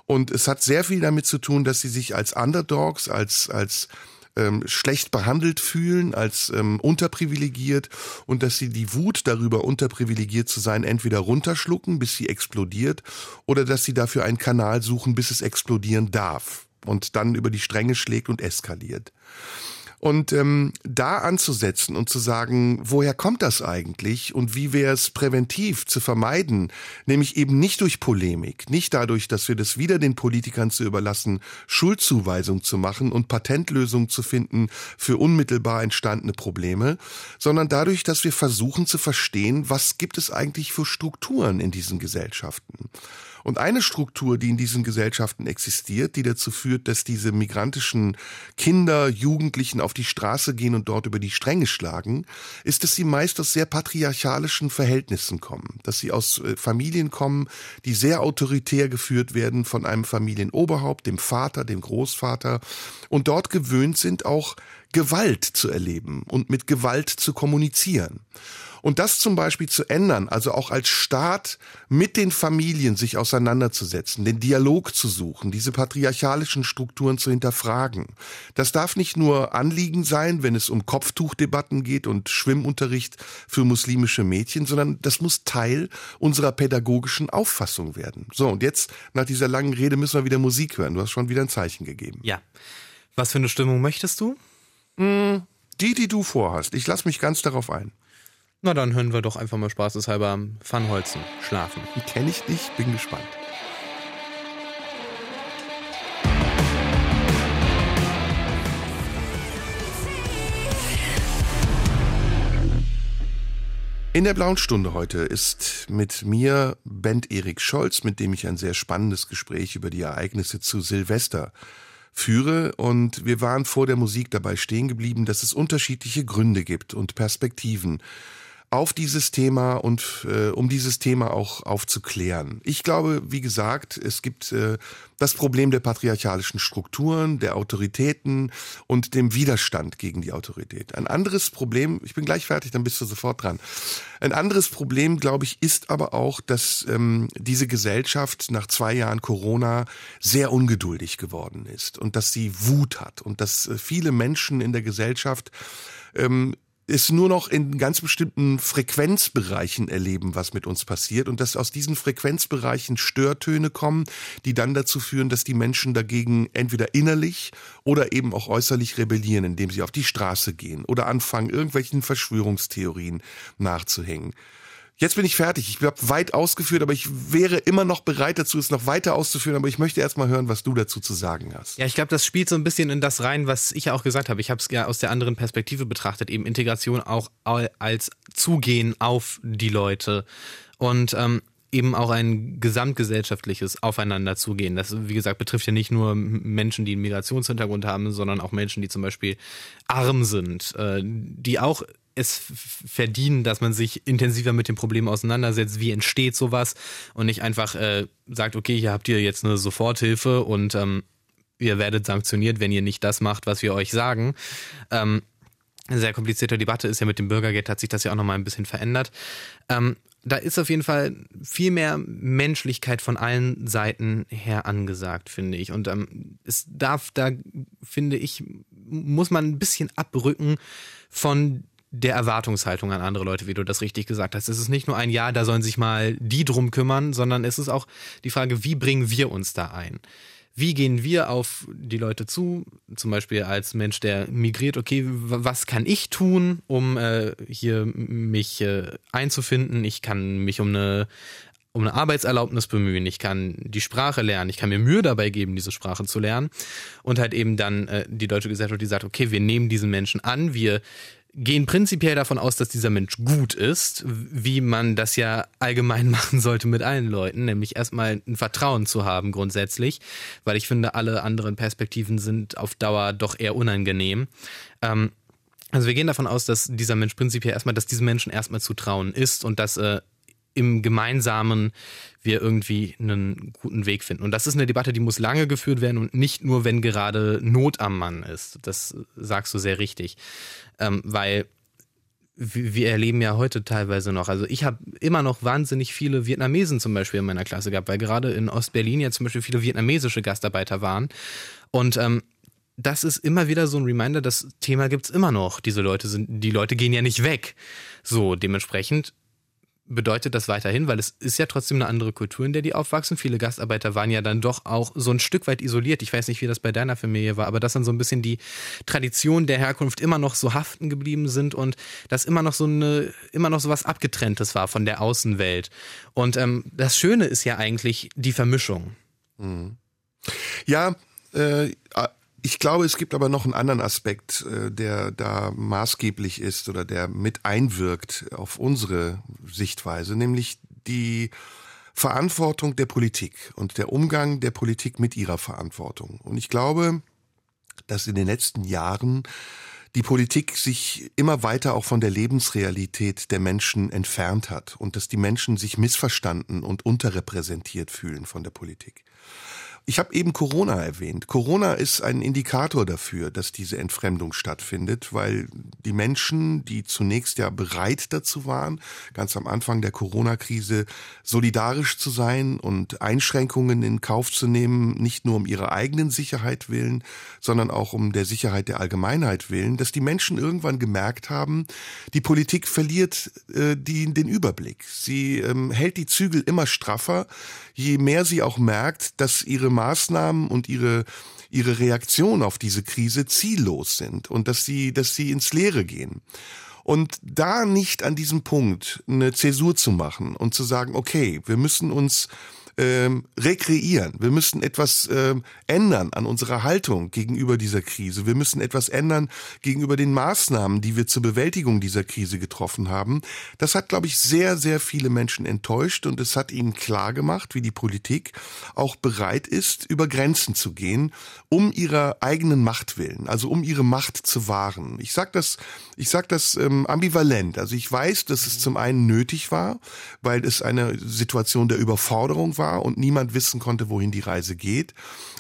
Und es hat sehr viel damit zu tun, dass sie sich als Underdogs, als, als ähm, schlecht behandelt fühlen, als ähm, unterprivilegiert und dass sie die Wut darüber, unterprivilegiert zu sein, entweder runterschlucken, bis sie explodiert, oder dass sie dafür einen Kanal suchen, bis es explodieren darf und dann über die Stränge schlägt und eskaliert. Und ähm, da anzusetzen und zu sagen, woher kommt das eigentlich und wie wäre es präventiv zu vermeiden, nämlich eben nicht durch Polemik, nicht dadurch, dass wir das wieder den Politikern zu überlassen, Schuldzuweisung zu machen und Patentlösungen zu finden für unmittelbar entstandene Probleme, sondern dadurch, dass wir versuchen zu verstehen, was gibt es eigentlich für Strukturen in diesen Gesellschaften. Und eine Struktur, die in diesen Gesellschaften existiert, die dazu führt, dass diese migrantischen Kinder, Jugendlichen auf die Straße gehen und dort über die Stränge schlagen, ist, dass sie meist aus sehr patriarchalischen Verhältnissen kommen, dass sie aus äh, Familien kommen, die sehr autoritär geführt werden von einem Familienoberhaupt, dem Vater, dem Großvater. Und dort gewöhnt sind, auch Gewalt zu erleben und mit Gewalt zu kommunizieren. Und das zum Beispiel zu ändern, also auch als Staat mit den Familien sich auseinanderzusetzen, den Dialog zu suchen, diese patriarchalischen Strukturen zu hinterfragen. Das darf nicht nur Anliegen sein, wenn es um Kopftuchdebatten geht und Schwimmunterricht für muslimische Mädchen, sondern das muss Teil unserer pädagogischen Auffassung werden. So, und jetzt nach dieser langen Rede müssen wir wieder Musik hören. Du hast schon wieder ein Zeichen gegeben. Ja. Was für eine Stimmung möchtest du? Mm, die, die du vorhast. Ich lass mich ganz darauf ein. Na dann hören wir doch einfach mal spaßeshalber am Pfannholzen schlafen. Kenne ich dich, bin gespannt. In der blauen Stunde heute ist mit mir Bent Erik Scholz, mit dem ich ein sehr spannendes Gespräch über die Ereignisse zu Silvester führe. Und wir waren vor der Musik dabei stehen geblieben, dass es unterschiedliche Gründe gibt und Perspektiven auf dieses Thema und äh, um dieses Thema auch aufzuklären. Ich glaube, wie gesagt, es gibt äh, das Problem der patriarchalischen Strukturen, der Autoritäten und dem Widerstand gegen die Autorität. Ein anderes Problem, ich bin gleich fertig, dann bist du sofort dran. Ein anderes Problem, glaube ich, ist aber auch, dass ähm, diese Gesellschaft nach zwei Jahren Corona sehr ungeduldig geworden ist und dass sie Wut hat und dass äh, viele Menschen in der Gesellschaft ähm, es nur noch in ganz bestimmten Frequenzbereichen erleben, was mit uns passiert und dass aus diesen Frequenzbereichen Störtöne kommen, die dann dazu führen, dass die Menschen dagegen entweder innerlich oder eben auch äußerlich rebellieren, indem sie auf die Straße gehen oder anfangen, irgendwelchen Verschwörungstheorien nachzuhängen. Jetzt bin ich fertig. Ich habe weit ausgeführt, aber ich wäre immer noch bereit dazu, es noch weiter auszuführen. Aber ich möchte erst mal hören, was du dazu zu sagen hast. Ja, ich glaube, das spielt so ein bisschen in das rein, was ich ja auch gesagt habe. Ich habe es ja aus der anderen Perspektive betrachtet, eben Integration auch als Zugehen auf die Leute. Und ähm, eben auch ein gesamtgesellschaftliches Aufeinanderzugehen. Das, wie gesagt, betrifft ja nicht nur Menschen, die einen Migrationshintergrund haben, sondern auch Menschen, die zum Beispiel arm sind, äh, die auch es verdienen, dass man sich intensiver mit dem Problem auseinandersetzt, wie entsteht sowas und nicht einfach äh, sagt, okay, hier habt ihr jetzt eine Soforthilfe und ähm, ihr werdet sanktioniert, wenn ihr nicht das macht, was wir euch sagen. Ähm, eine sehr komplizierte Debatte ist ja mit dem Bürgergeld, hat sich das ja auch nochmal ein bisschen verändert. Ähm, da ist auf jeden Fall viel mehr Menschlichkeit von allen Seiten her angesagt, finde ich. Und ähm, es darf da, finde ich, muss man ein bisschen abrücken von der Erwartungshaltung an andere Leute, wie du das richtig gesagt hast. Es ist nicht nur ein Ja, da sollen sich mal die drum kümmern, sondern es ist auch die Frage, wie bringen wir uns da ein? Wie gehen wir auf die Leute zu? Zum Beispiel als Mensch, der migriert, okay, was kann ich tun, um äh, hier mich äh, einzufinden? Ich kann mich um eine um eine Arbeitserlaubnis bemühen, ich kann die Sprache lernen, ich kann mir Mühe dabei geben, diese Sprache zu lernen. Und halt eben dann äh, die deutsche Gesellschaft, die sagt, okay, wir nehmen diesen Menschen an, wir gehen prinzipiell davon aus, dass dieser Mensch gut ist, wie man das ja allgemein [LAUGHS] machen sollte mit allen Leuten, nämlich erstmal ein Vertrauen zu haben grundsätzlich, weil ich finde, alle anderen Perspektiven sind auf Dauer doch eher unangenehm. Ähm, also wir gehen davon aus, dass dieser Mensch prinzipiell erstmal, dass diesem Menschen erstmal zu trauen ist und dass äh, im Gemeinsamen wir irgendwie einen guten Weg finden. Und das ist eine Debatte, die muss lange geführt werden und nicht nur, wenn gerade Not am Mann ist. Das sagst du sehr richtig. Ähm, weil wir erleben ja heute teilweise noch. Also ich habe immer noch wahnsinnig viele Vietnamesen zum Beispiel in meiner Klasse gehabt, weil gerade in Ostberlin ja zum Beispiel viele vietnamesische Gastarbeiter waren. Und ähm, das ist immer wieder so ein Reminder, das Thema gibt's immer noch. Diese Leute sind, die Leute gehen ja nicht weg. So, dementsprechend bedeutet das weiterhin, weil es ist ja trotzdem eine andere Kultur, in der die aufwachsen. Viele Gastarbeiter waren ja dann doch auch so ein Stück weit isoliert. Ich weiß nicht, wie das bei deiner Familie war, aber dass dann so ein bisschen die Tradition der Herkunft immer noch so haften geblieben sind und dass immer noch so eine, immer noch so was Abgetrenntes war von der Außenwelt. Und ähm, das Schöne ist ja eigentlich die Vermischung. Mhm. Ja, äh, ich glaube, es gibt aber noch einen anderen Aspekt, äh, der da maßgeblich ist oder der mit einwirkt auf unsere Sichtweise, nämlich die Verantwortung der Politik und der Umgang der Politik mit ihrer Verantwortung. Und ich glaube, dass in den letzten Jahren die Politik sich immer weiter auch von der Lebensrealität der Menschen entfernt hat und dass die Menschen sich missverstanden und unterrepräsentiert fühlen von der Politik. Ich habe eben Corona erwähnt. Corona ist ein Indikator dafür, dass diese Entfremdung stattfindet, weil die Menschen, die zunächst ja bereit dazu waren, ganz am Anfang der Corona-Krise solidarisch zu sein und Einschränkungen in Kauf zu nehmen, nicht nur um ihrer eigenen Sicherheit willen, sondern auch um der Sicherheit der Allgemeinheit willen, dass die Menschen irgendwann gemerkt haben, die Politik verliert äh, die, den Überblick. Sie ähm, hält die Zügel immer straffer, je mehr sie auch merkt, dass ihre Maßnahmen und ihre ihre Reaktion auf diese Krise ziellos sind und dass sie dass sie ins Leere gehen. Und da nicht an diesem Punkt eine Zäsur zu machen und zu sagen, okay, wir müssen uns ähm, rekreieren. Wir müssen etwas ähm, ändern an unserer Haltung gegenüber dieser Krise. Wir müssen etwas ändern gegenüber den Maßnahmen, die wir zur Bewältigung dieser Krise getroffen haben. Das hat, glaube ich, sehr, sehr viele Menschen enttäuscht und es hat ihnen klar gemacht, wie die Politik auch bereit ist, über Grenzen zu gehen, um ihrer eigenen Macht willen, also um ihre Macht zu wahren. Ich sage das, ich sag das ähm, ambivalent. Also ich weiß, dass es zum einen nötig war, weil es eine Situation der Überforderung war und niemand wissen konnte, wohin die Reise geht.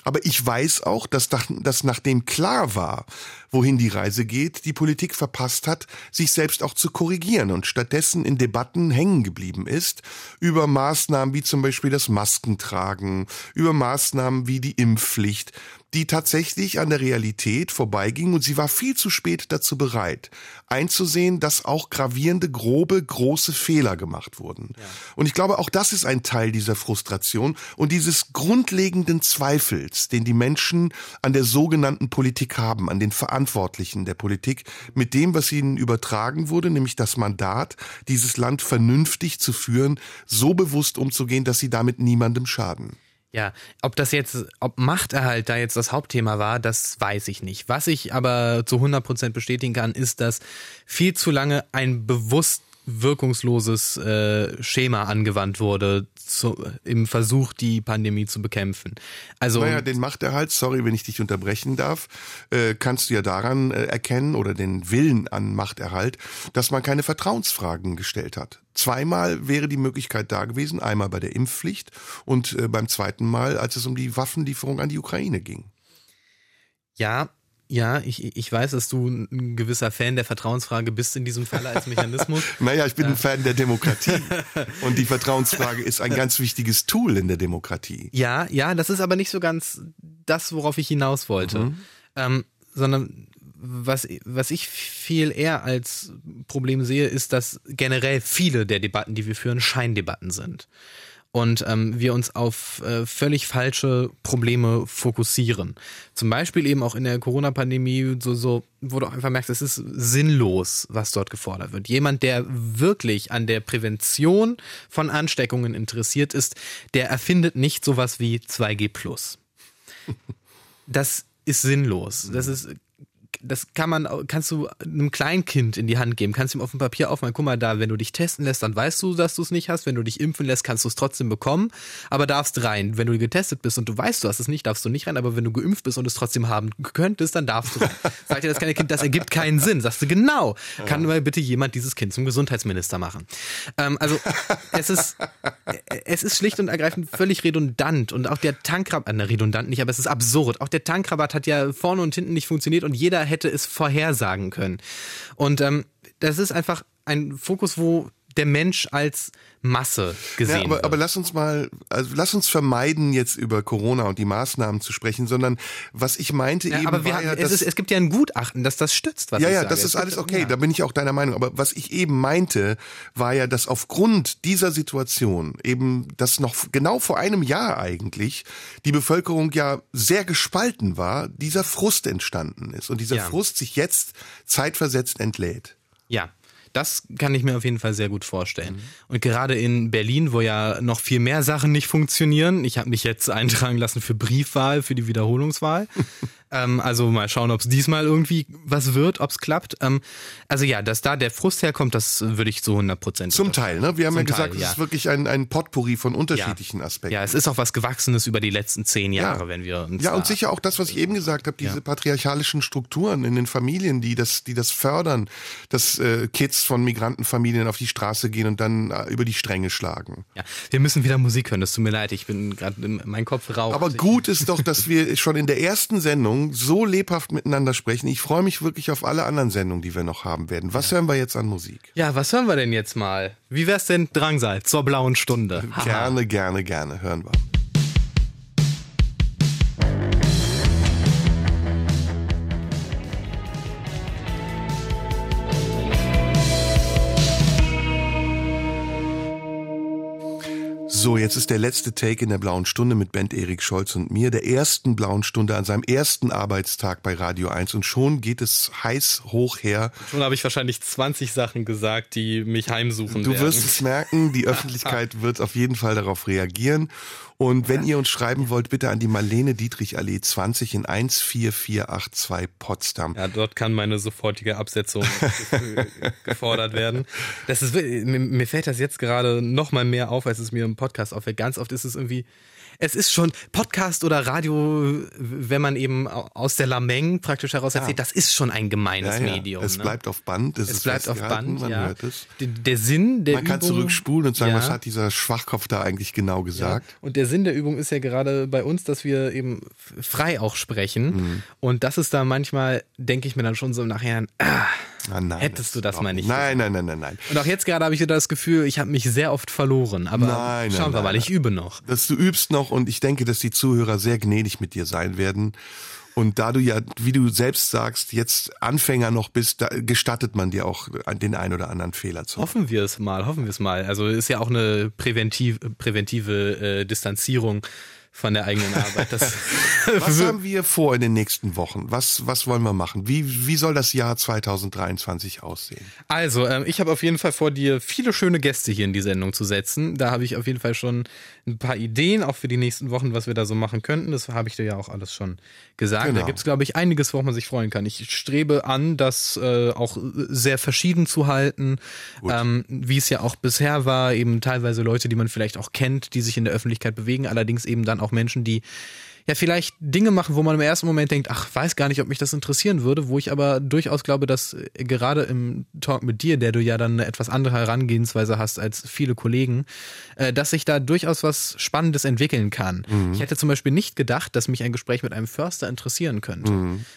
Aber ich weiß auch, dass, dass nachdem klar war, wohin die Reise geht, die Politik verpasst hat, sich selbst auch zu korrigieren und stattdessen in Debatten hängen geblieben ist über Maßnahmen wie zum Beispiel das Maskentragen, über Maßnahmen wie die Impfpflicht, die tatsächlich an der Realität vorbeiging und sie war viel zu spät dazu bereit, einzusehen, dass auch gravierende, grobe, große Fehler gemacht wurden. Ja. Und ich glaube, auch das ist ein Teil dieser Frustration und dieses grundlegenden Zweifels, den die Menschen an der sogenannten Politik haben, an den Verantwortlichen der Politik, mit dem, was ihnen übertragen wurde, nämlich das Mandat, dieses Land vernünftig zu führen, so bewusst umzugehen, dass sie damit niemandem schaden. Ja, ob das jetzt, ob Machterhalt da jetzt das Hauptthema war, das weiß ich nicht. Was ich aber zu 100% bestätigen kann, ist, dass viel zu lange ein bewusst wirkungsloses äh, Schema angewandt wurde zu, im Versuch, die Pandemie zu bekämpfen. Also naja, den Machterhalt, sorry, wenn ich dich unterbrechen darf, äh, kannst du ja daran äh, erkennen oder den Willen an Machterhalt, dass man keine Vertrauensfragen gestellt hat. Zweimal wäre die Möglichkeit da gewesen, einmal bei der Impfpflicht und äh, beim zweiten Mal, als es um die Waffenlieferung an die Ukraine ging. Ja, ja, ich, ich weiß, dass du ein gewisser Fan der Vertrauensfrage bist in diesem Fall als Mechanismus. [LAUGHS] naja, ich bin ein Fan der Demokratie. [LAUGHS] Und die Vertrauensfrage ist ein ganz wichtiges Tool in der Demokratie. Ja, ja, das ist aber nicht so ganz das, worauf ich hinaus wollte. Mhm. Ähm, sondern was, was ich viel eher als Problem sehe, ist, dass generell viele der Debatten, die wir führen, Scheindebatten sind und ähm, wir uns auf äh, völlig falsche Probleme fokussieren. Zum Beispiel eben auch in der Corona-Pandemie, so, so, wo du auch einfach merkst, es ist sinnlos, was dort gefordert wird. Jemand, der wirklich an der Prävention von Ansteckungen interessiert ist, der erfindet nicht sowas wie 2G. [LAUGHS] Das ist sinnlos. Das ist das kann man, kannst du einem Kleinkind in die Hand geben, kannst ihm auf dem Papier aufmalen, guck mal da, wenn du dich testen lässt, dann weißt du, dass du es nicht hast, wenn du dich impfen lässt, kannst du es trotzdem bekommen, aber darfst rein. Wenn du getestet bist und du weißt, du hast es nicht, darfst du nicht rein, aber wenn du geimpft bist und es trotzdem haben könntest, dann darfst du rein. [LAUGHS] Sagt dir das kleine Kind, das ergibt keinen Sinn. Sagst du, genau, kann mal bitte jemand dieses Kind zum Gesundheitsminister machen. Ähm, also es ist, [LAUGHS] es ist schlicht und ergreifend völlig redundant und auch der Tankrabatt, äh, redundant nicht, aber es ist absurd. Auch der Tankrabatt hat ja vorne und hinten nicht funktioniert und jeder hätte es vorhersagen können. Und ähm, das ist einfach ein Fokus, wo der Mensch als Masse gesehen ja, aber, wird. aber lass uns mal, also lass uns vermeiden, jetzt über Corona und die Maßnahmen zu sprechen, sondern was ich meinte ja, eben aber wir war haben, ja, es, ist, es gibt ja ein Gutachten, dass das stützt, was ja, ich ja, sage. das ist alles okay, ja. da bin ich auch deiner Meinung. Aber was ich eben meinte, war ja, dass aufgrund dieser Situation eben, dass noch genau vor einem Jahr eigentlich die Bevölkerung ja sehr gespalten war, dieser Frust entstanden ist und dieser ja. Frust sich jetzt zeitversetzt entlädt. Ja, das kann ich mir auf jeden Fall sehr gut vorstellen. Mhm. Und gerade in Berlin, wo ja noch viel mehr Sachen nicht funktionieren, ich habe mich jetzt eintragen lassen für Briefwahl, für die Wiederholungswahl. [LAUGHS] Ähm, also mal schauen, ob es diesmal irgendwie was wird, ob es klappt. Ähm, also ja, dass da der Frust herkommt, das würde ich zu 100 Prozent. Zum Teil, ne? Wir haben ja gesagt, Teil, es ist wirklich ein, ein Potpourri von unterschiedlichen ja. Aspekten. Ja, es ist auch was Gewachsenes über die letzten zehn Jahre, ja. wenn wir uns. Ja, und sicher auch das, was ich eben gesagt habe, diese ja. patriarchalischen Strukturen in den Familien, die das, die das fördern, dass äh, Kids von Migrantenfamilien auf die Straße gehen und dann äh, über die Stränge schlagen. Ja, wir müssen wieder Musik hören, das tut mir leid, ich bin gerade, mein Kopf raucht. Aber gut ist doch, dass wir schon in der ersten Sendung so lebhaft lebhaft miteinander sprechen. Ich freue mich wirklich auf alle anderen Sendungen, die wir noch haben werden. Was ja. hören wir jetzt an Musik? Ja, was hören wir denn jetzt mal? Wie wär's denn Drangsal zur blauen Stunde? Gerne, gerne, gerne. Hören wir. So, jetzt ist der letzte Take in der Blauen Stunde mit Band Erik Scholz und mir, der ersten Blauen Stunde an seinem ersten Arbeitstag bei Radio 1 und schon geht es heiß hoch her. Schon habe ich wahrscheinlich 20 Sachen gesagt, die mich heimsuchen Du werden. wirst es merken, die Öffentlichkeit [LAUGHS] wird auf jeden Fall darauf reagieren. Und wenn ihr uns schreiben wollt, bitte an die Marlene Dietrich Allee 20 in 14482 Potsdam. Ja, dort kann meine sofortige Absetzung [LAUGHS] gefordert werden. Das ist, mir, fällt das jetzt gerade noch mal mehr auf, als es mir im Podcast auffällt. Ganz oft ist es irgendwie, es ist schon Podcast oder Radio, wenn man eben aus der Lameng praktisch heraus erzählt, das ist schon ein gemeines Ja, ja. Medium. Es ne? bleibt auf Band. Es, es ist bleibt auf Band, man ja. hört es. Der, der Sinn der Man kann Übung, zurückspulen und sagen, ja. was hat dieser Schwachkopf da eigentlich genau gesagt? Und der Sinn der Übung ist ja gerade bei uns, dass wir eben frei auch sprechen. Mhm. Und das ist da manchmal, denke ich mir dann schon so im Nachhinein, ah, Ah, nein, Hättest du das mal nicht Nein, nein, nein, nein, nein. Und auch jetzt gerade habe ich wieder das Gefühl, ich habe mich sehr oft verloren. Aber Nein, schauen nein, wir mal, nein. ich übe noch. dass du übst noch und ich denke, dass die Zuhörer sehr gnädig mit dir sein werden. Und da du ja, wie du selbst sagst, jetzt Anfänger noch bist, da gestattet man dir auch den ein oder anderen Fehler zu. Hoffen wir es mal, hoffen wir es mal. Also ist ja auch eine präventiv, präventive äh, Distanzierung von der eigenen Arbeit. [LAUGHS] Was haben wir vor in den nächsten Wochen? Was, was wollen wir machen? Wie, wie soll das Jahr 2023 aussehen? Also, ähm, ich habe auf jeden Fall vor, dir viele schöne Gäste hier in die Sendung zu setzen. Da habe ich auf jeden Fall schon ein paar Ideen, auch für die nächsten Wochen, was wir da so machen könnten. Das habe ich dir ja auch alles schon gesagt. Genau. Da gibt es, glaube ich, einiges, worauf man sich freuen kann. Ich strebe an, das äh, auch sehr verschieden zu halten, ähm, wie es ja auch bisher war. Eben teilweise Leute, die man vielleicht auch kennt, die sich in der Öffentlichkeit bewegen, allerdings eben dann auch Menschen, die ja vielleicht Dinge machen, wo man im ersten Moment denkt, ach, weiß gar nicht, ob mich das interessieren würde, wo ich aber durchaus glaube, dass äh, gerade im Talk mit dir, der du ja dann eine etwas andere Herangehensweise hast als viele Kollegen, äh, dass sich da durchaus was Spannendes entwickeln kann. Ich hätte zum Beispiel nicht gedacht, dass mich ein Gespräch mit einem Förster interessieren könnte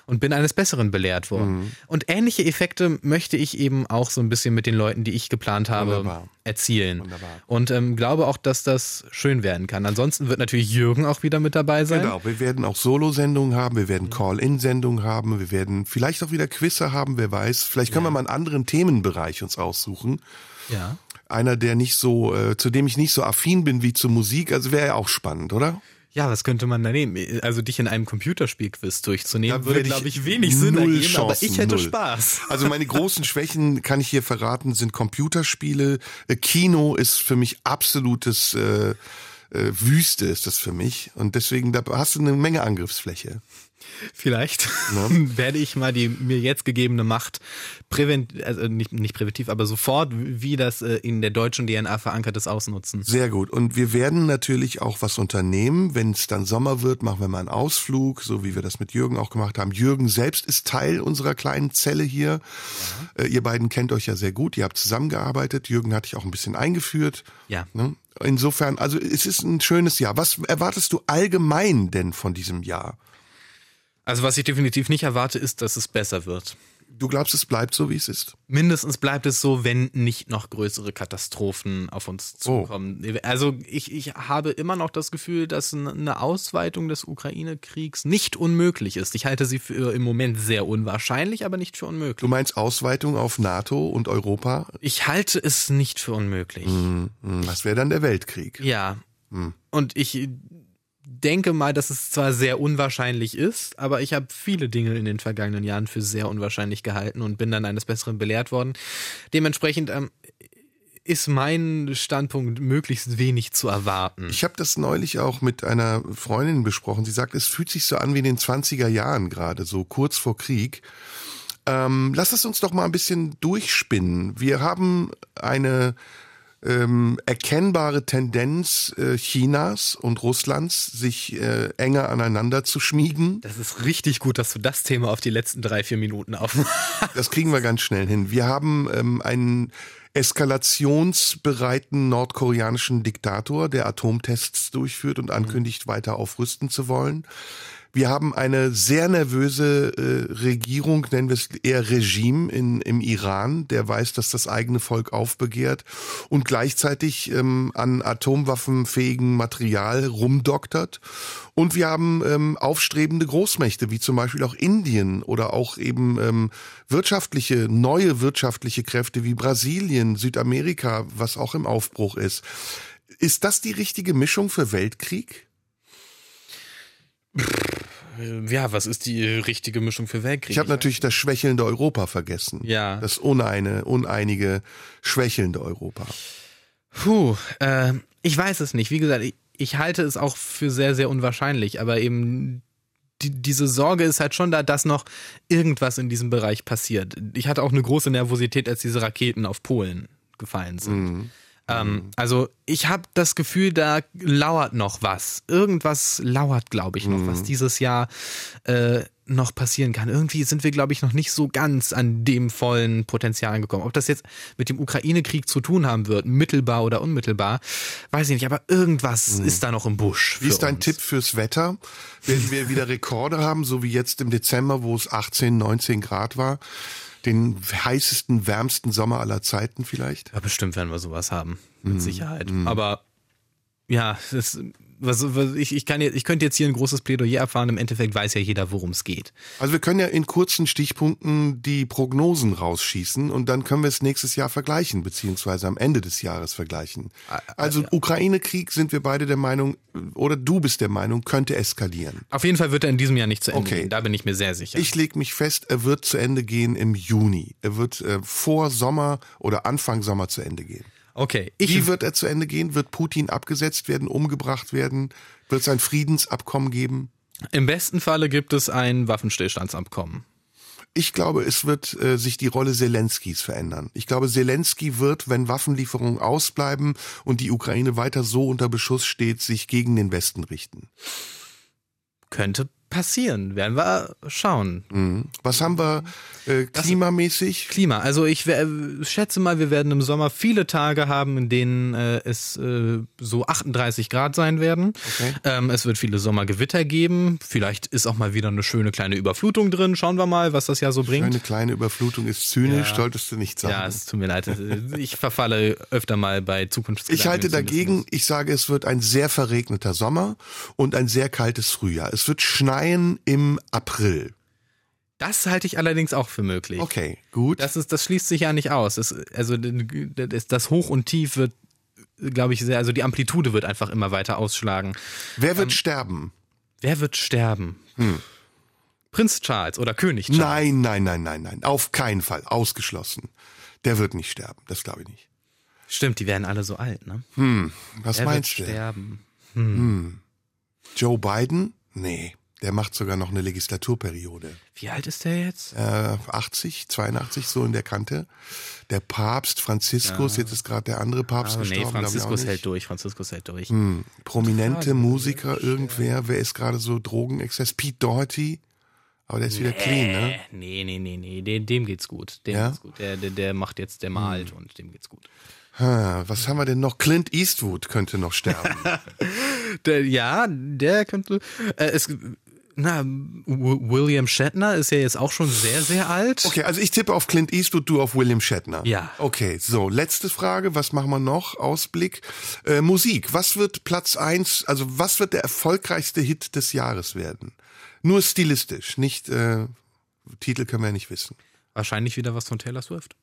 und bin eines Besseren belehrt worden. Und ähnliche Effekte möchte ich eben auch so ein bisschen mit den Leuten, die ich geplant habe, Wunderbar. erzielen. Wunderbar. Und ähm, glaube auch, dass das schön werden kann. Ansonsten wird natürlich Jürgen auch wieder mit dabei sein. Genau, wir werden auch Solo-Sendungen haben, wir werden Call-In-Sendungen haben, wir werden vielleicht auch wieder Quizze haben, wer weiß. Vielleicht können wir mal einen anderen Themenbereich uns aussuchen. Ja. Einer, der nicht so, äh, zu dem ich nicht so affin bin wie zur Musik, also wäre ja auch spannend, oder? Ja, was könnte man da nehmen? Also dich in einem Computerspielquiz durchzunehmen, Da würde, glaube ich, wenig Sinn ergeben, aber Chancen, ich hätte null. Spaß. Also meine [LAUGHS] großen Schwächen kann ich hier verraten, sind Computerspiele. Äh, Kino ist für mich absolutes äh, äh, Wüste ist das für mich. Und deswegen, da hast du eine Menge Angriffsfläche. Vielleicht [LAUGHS] werde ich mal die mir jetzt gegebene Macht prävent, also nicht, nicht präventiv, aber sofort, wie das äh, in der deutschen DNA verankert ist, ausnutzen. Sehr gut. Und wir werden natürlich auch was unternehmen. Wenn es dann Sommer wird, machen wir mal einen Ausflug, so wie wir das mit Jürgen auch gemacht haben. Jürgen selbst ist Teil unserer kleinen Zelle hier. Äh, ihr beiden kennt euch ja sehr gut. Ihr habt zusammengearbeitet. Jürgen hatte ich auch ein bisschen eingeführt. Ja. Ne? Insofern, also es ist ein schönes Jahr. Was erwartest du allgemein denn von diesem Jahr? Also was ich definitiv nicht erwarte, ist, dass es besser wird. Du glaubst, es bleibt so, wie es ist? Mindestens bleibt es so, wenn nicht noch größere Katastrophen auf uns zukommen. Also ich, ich habe immer noch das Gefühl, dass eine Ausweitung des Ukraine-Kriegs nicht unmöglich ist. Ich halte sie für im Moment sehr unwahrscheinlich, aber nicht für unmöglich. Du meinst Ausweitung auf NATO und Europa? Ich halte es nicht für unmöglich. Hm, Das wäre dann der Weltkrieg. Ja. Und ich denke mal, dass es zwar sehr unwahrscheinlich ist, aber ich habe viele Dinge in den vergangenen Jahren für sehr unwahrscheinlich gehalten und bin dann eines Besseren belehrt worden. Dementsprechend ähm, ist mein Standpunkt möglichst wenig zu erwarten. Ich habe das neulich auch mit einer Freundin besprochen. Sie sagt, es fühlt sich so an wie in den 20er Jahren gerade, so kurz vor Krieg. Ähm, lass es uns doch mal ein bisschen durchspinnen. Wir haben eine ähm, erkennbare Tendenz äh, Chinas und Russlands, sich äh, enger aneinander zu schmiegen. das ist richtig gut, dass du das Thema auf die letzten drei, vier Minuten aufmachst. [LAUGHS] Das kriegen wir ganz schnell hin. Wir haben ähm, einen eskalationsbereiten nordkoreanischen Diktator, der Atomtests durchführt und ankündigt, weiter aufrüsten zu wollen. Wir haben eine sehr nervöse äh, Regierung, nennen wir es eher Regime in, im Iran, der weiß, dass das eigene Volk aufbegehrt und gleichzeitig ähm, an atomwaffenfähigem Material rumdoktert. Und wir haben ähm, aufstrebende Großmächte, wie zum Beispiel auch Indien oder auch eben ähm, wirtschaftliche, neue wirtschaftliche Kräfte wie Brasilien, Südamerika, was auch im Aufbruch ist. Ist das die richtige Mischung für Weltkrieg? Ja, was ist die richtige Mischung für Weltkrieg? Ich habe natürlich das schwächelnde Europa vergessen. Ja. Das uneine, uneinige, schwächelnde Europa. Puh, äh, ich weiß es nicht. Wie gesagt, ich, ich halte es auch für sehr, sehr unwahrscheinlich, aber eben die, diese Sorge ist halt schon da, dass noch irgendwas in diesem Bereich passiert. Ich hatte auch eine große Nervosität, als diese Raketen auf Polen gefallen sind. Ähm, also ich habe das Gefühl, da lauert noch was. Irgendwas lauert, glaube ich, noch, was dieses Jahr äh, noch passieren kann. Irgendwie sind wir, glaube ich, noch nicht so ganz an dem vollen Potenzial angekommen. Ob das jetzt mit dem Ukraine-Krieg zu tun haben wird, mittelbar oder unmittelbar, weiß ich nicht. Aber irgendwas ist da noch im Busch. Wie ist dein uns. Tipp fürs Wetter? Werden wir wieder Rekorde haben, so wie jetzt im Dezember, wo es 18, 19 Grad war? Den heißesten, wärmsten Sommer aller Zeiten vielleicht? Ja, bestimmt werden wir sowas haben. Mit Sicherheit. Aber ja, das, was, was, ich, ich, kann jetzt, ich könnte jetzt hier ein großes Plädoyer erfahren. Im Endeffekt weiß ja jeder, worum es geht. Also wir können ja in kurzen Stichpunkten die Prognosen rausschießen und dann können wir es nächstes Jahr vergleichen, beziehungsweise am Ende des Jahres vergleichen. Also Ukraine-Krieg sind wir beide der Meinung, oder du bist der Meinung, könnte eskalieren. Auf jeden Fall wird er in diesem Jahr nicht zu Ende Okay. gehen. Da bin ich mir sehr sicher. Ich leg mich fest, er wird zu Ende gehen im Juni. Er wird äh, vor Sommer oder Anfang Sommer zu Ende gehen. Okay, ich Wie wird er zu Ende gehen? Wird Putin abgesetzt werden, umgebracht werden? Wird es ein Friedensabkommen geben? im besten Falle gibt es ein Waffenstillstandsabkommen. Ich glaube, es wird äh, sich die Rolle Zelenskis verändern. Ich glaube, Zelensky wird, wenn Waffenlieferungen ausbleiben und die Ukraine weiter so unter Beschuss steht, sich gegen den Westen richten. Könnte passieren. Werden wir schauen. Mhm. Was haben wir äh, klimamäßig? Klima. Also ich wer- schätze mal, wir werden im Sommer viele Tage haben, in denen äh, es äh, so 38 Grad sein werden. Okay. Ähm, es wird viele Sommergewitter geben. Vielleicht ist auch mal wieder eine schöne kleine Überflutung drin. Schauen wir mal, was das Jahr so bringt. Eine kleine Überflutung ist zynisch, Ja. solltest du nicht sagen. Ja, es tut mir leid. Ich verfalle öfter mal bei Zukunftsgedanken. Ich halte dagegen, ich sage, es wird ein sehr verregneter Sommer und ein sehr kaltes Frühjahr. Es wird schneien im April. Das halte ich allerdings auch für möglich. Okay, gut. Das, ist, das schließt sich ja nicht aus. Das, also das, Hoch und Tief wird, glaube ich, sehr, also die Amplitude wird einfach immer weiter ausschlagen. Wer ähm, wird sterben? Wer wird sterben? Prinz Charles oder König Charles? Nein, nein, nein, nein, nein. Auf keinen Fall. Ausgeschlossen. Der wird nicht sterben. Das glaube ich nicht. Stimmt, die werden alle so alt, ne? Was Wer meinst wird du? sterben? Joe Biden? Nee. Der macht sogar noch eine Legislaturperiode. Wie alt ist der jetzt? Äh, 80, 82, so in der Kante. Der Papst Franziskus, jetzt ist gerade der andere Papst nee, gestorben. ich auch Franziskus hält durch, Franziskus hält durch. Prominente Musiker, irgendwer. Wer ist gerade so Drogenexzess? Pete Doherty? Aber der ist wieder clean, ne? Nee, nee, nee, nee, dem, dem geht's gut. Dem Ja? geht's gut. Der, der, der macht jetzt, der malt und dem geht's gut. Ha, was haben wir denn noch? Clint Eastwood könnte noch sterben. [LAUGHS] Der, ja, der könnte. Äh, es, na, William Shatner ist ja jetzt auch schon sehr, sehr alt. Okay, also ich tippe auf Clint Eastwood, du auf William Shatner. Ja. Okay, so, letzte Frage, was machen wir noch? Ausblick. Äh, Musik, was wird Platz eins? also was wird der erfolgreichste Hit des Jahres werden? Nur stilistisch, nicht, äh, Titel können wir ja nicht wissen. Wahrscheinlich wieder was von Taylor Swift.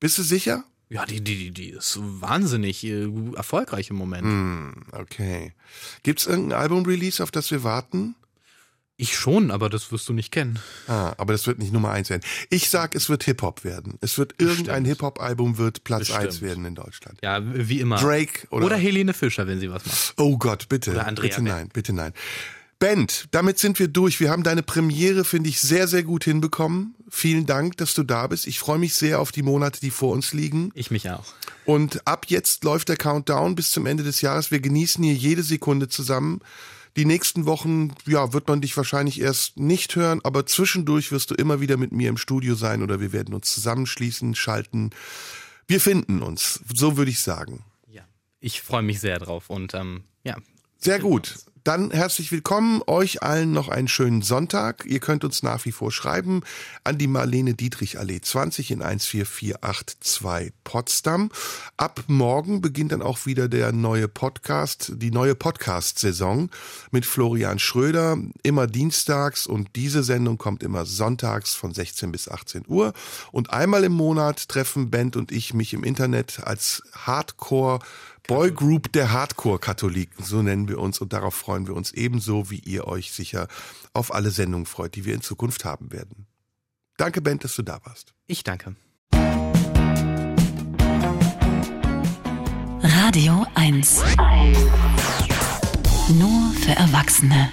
Bist du sicher? Ja, die, die, die, die ist wahnsinnig äh, erfolgreich im Moment. Hm, okay. Gibt's irgendein Album-Release, auf das wir warten? Ich schon, aber das wirst du nicht kennen. Ah, aber das wird nicht Nummer eins werden. Ich sag, es wird Hip-Hop werden. Es wird irgendein. Hip-Hop-Album wird Platz Bestimmt. eins werden in Deutschland. Ja, wie immer. Drake oder, Oder Helene Fischer, wenn sie was macht. Oh Gott, bitte. Oder Andrea bitte nein, bitte nein. Band, damit sind wir durch. Wir haben deine Premiere, finde ich, sehr, sehr gut hinbekommen. Vielen Dank, dass du da bist. Ich freue mich sehr auf die Monate, die vor uns liegen. Ich mich auch. Und ab jetzt läuft der Countdown bis zum Ende des Jahres. Wir genießen hier jede Sekunde zusammen. Die nächsten Wochen, ja, wird man dich wahrscheinlich erst nicht hören, aber zwischendurch wirst du immer wieder mit mir im Studio sein oder wir werden uns zusammenschließen, schalten. Wir finden uns, so würde ich sagen. Ja. Ich freue mich sehr drauf und ähm, ja. Sehr gut. Dann herzlich willkommen. Euch allen noch einen schönen Sonntag. Ihr könnt uns nach wie vor schreiben an die Marlene Dietrich Allee 20 in 14482 Potsdam. Ab morgen beginnt dann auch wieder der neue Podcast, die neue Podcast-Saison mit Florian Schröder. Immer dienstags und diese Sendung kommt immer sonntags von 16 bis 18 Uhr. Und einmal im Monat treffen Band und ich mich im Internet als Hardcore Boygroup der Hardcore-Katholiken, so nennen wir uns und darauf freuen wir uns ebenso, wie ihr euch sicher auf alle Sendungen freut, die wir in Zukunft haben werden. Danke, Ben, dass du da warst. Ich danke. Radio 1. Nur für Erwachsene.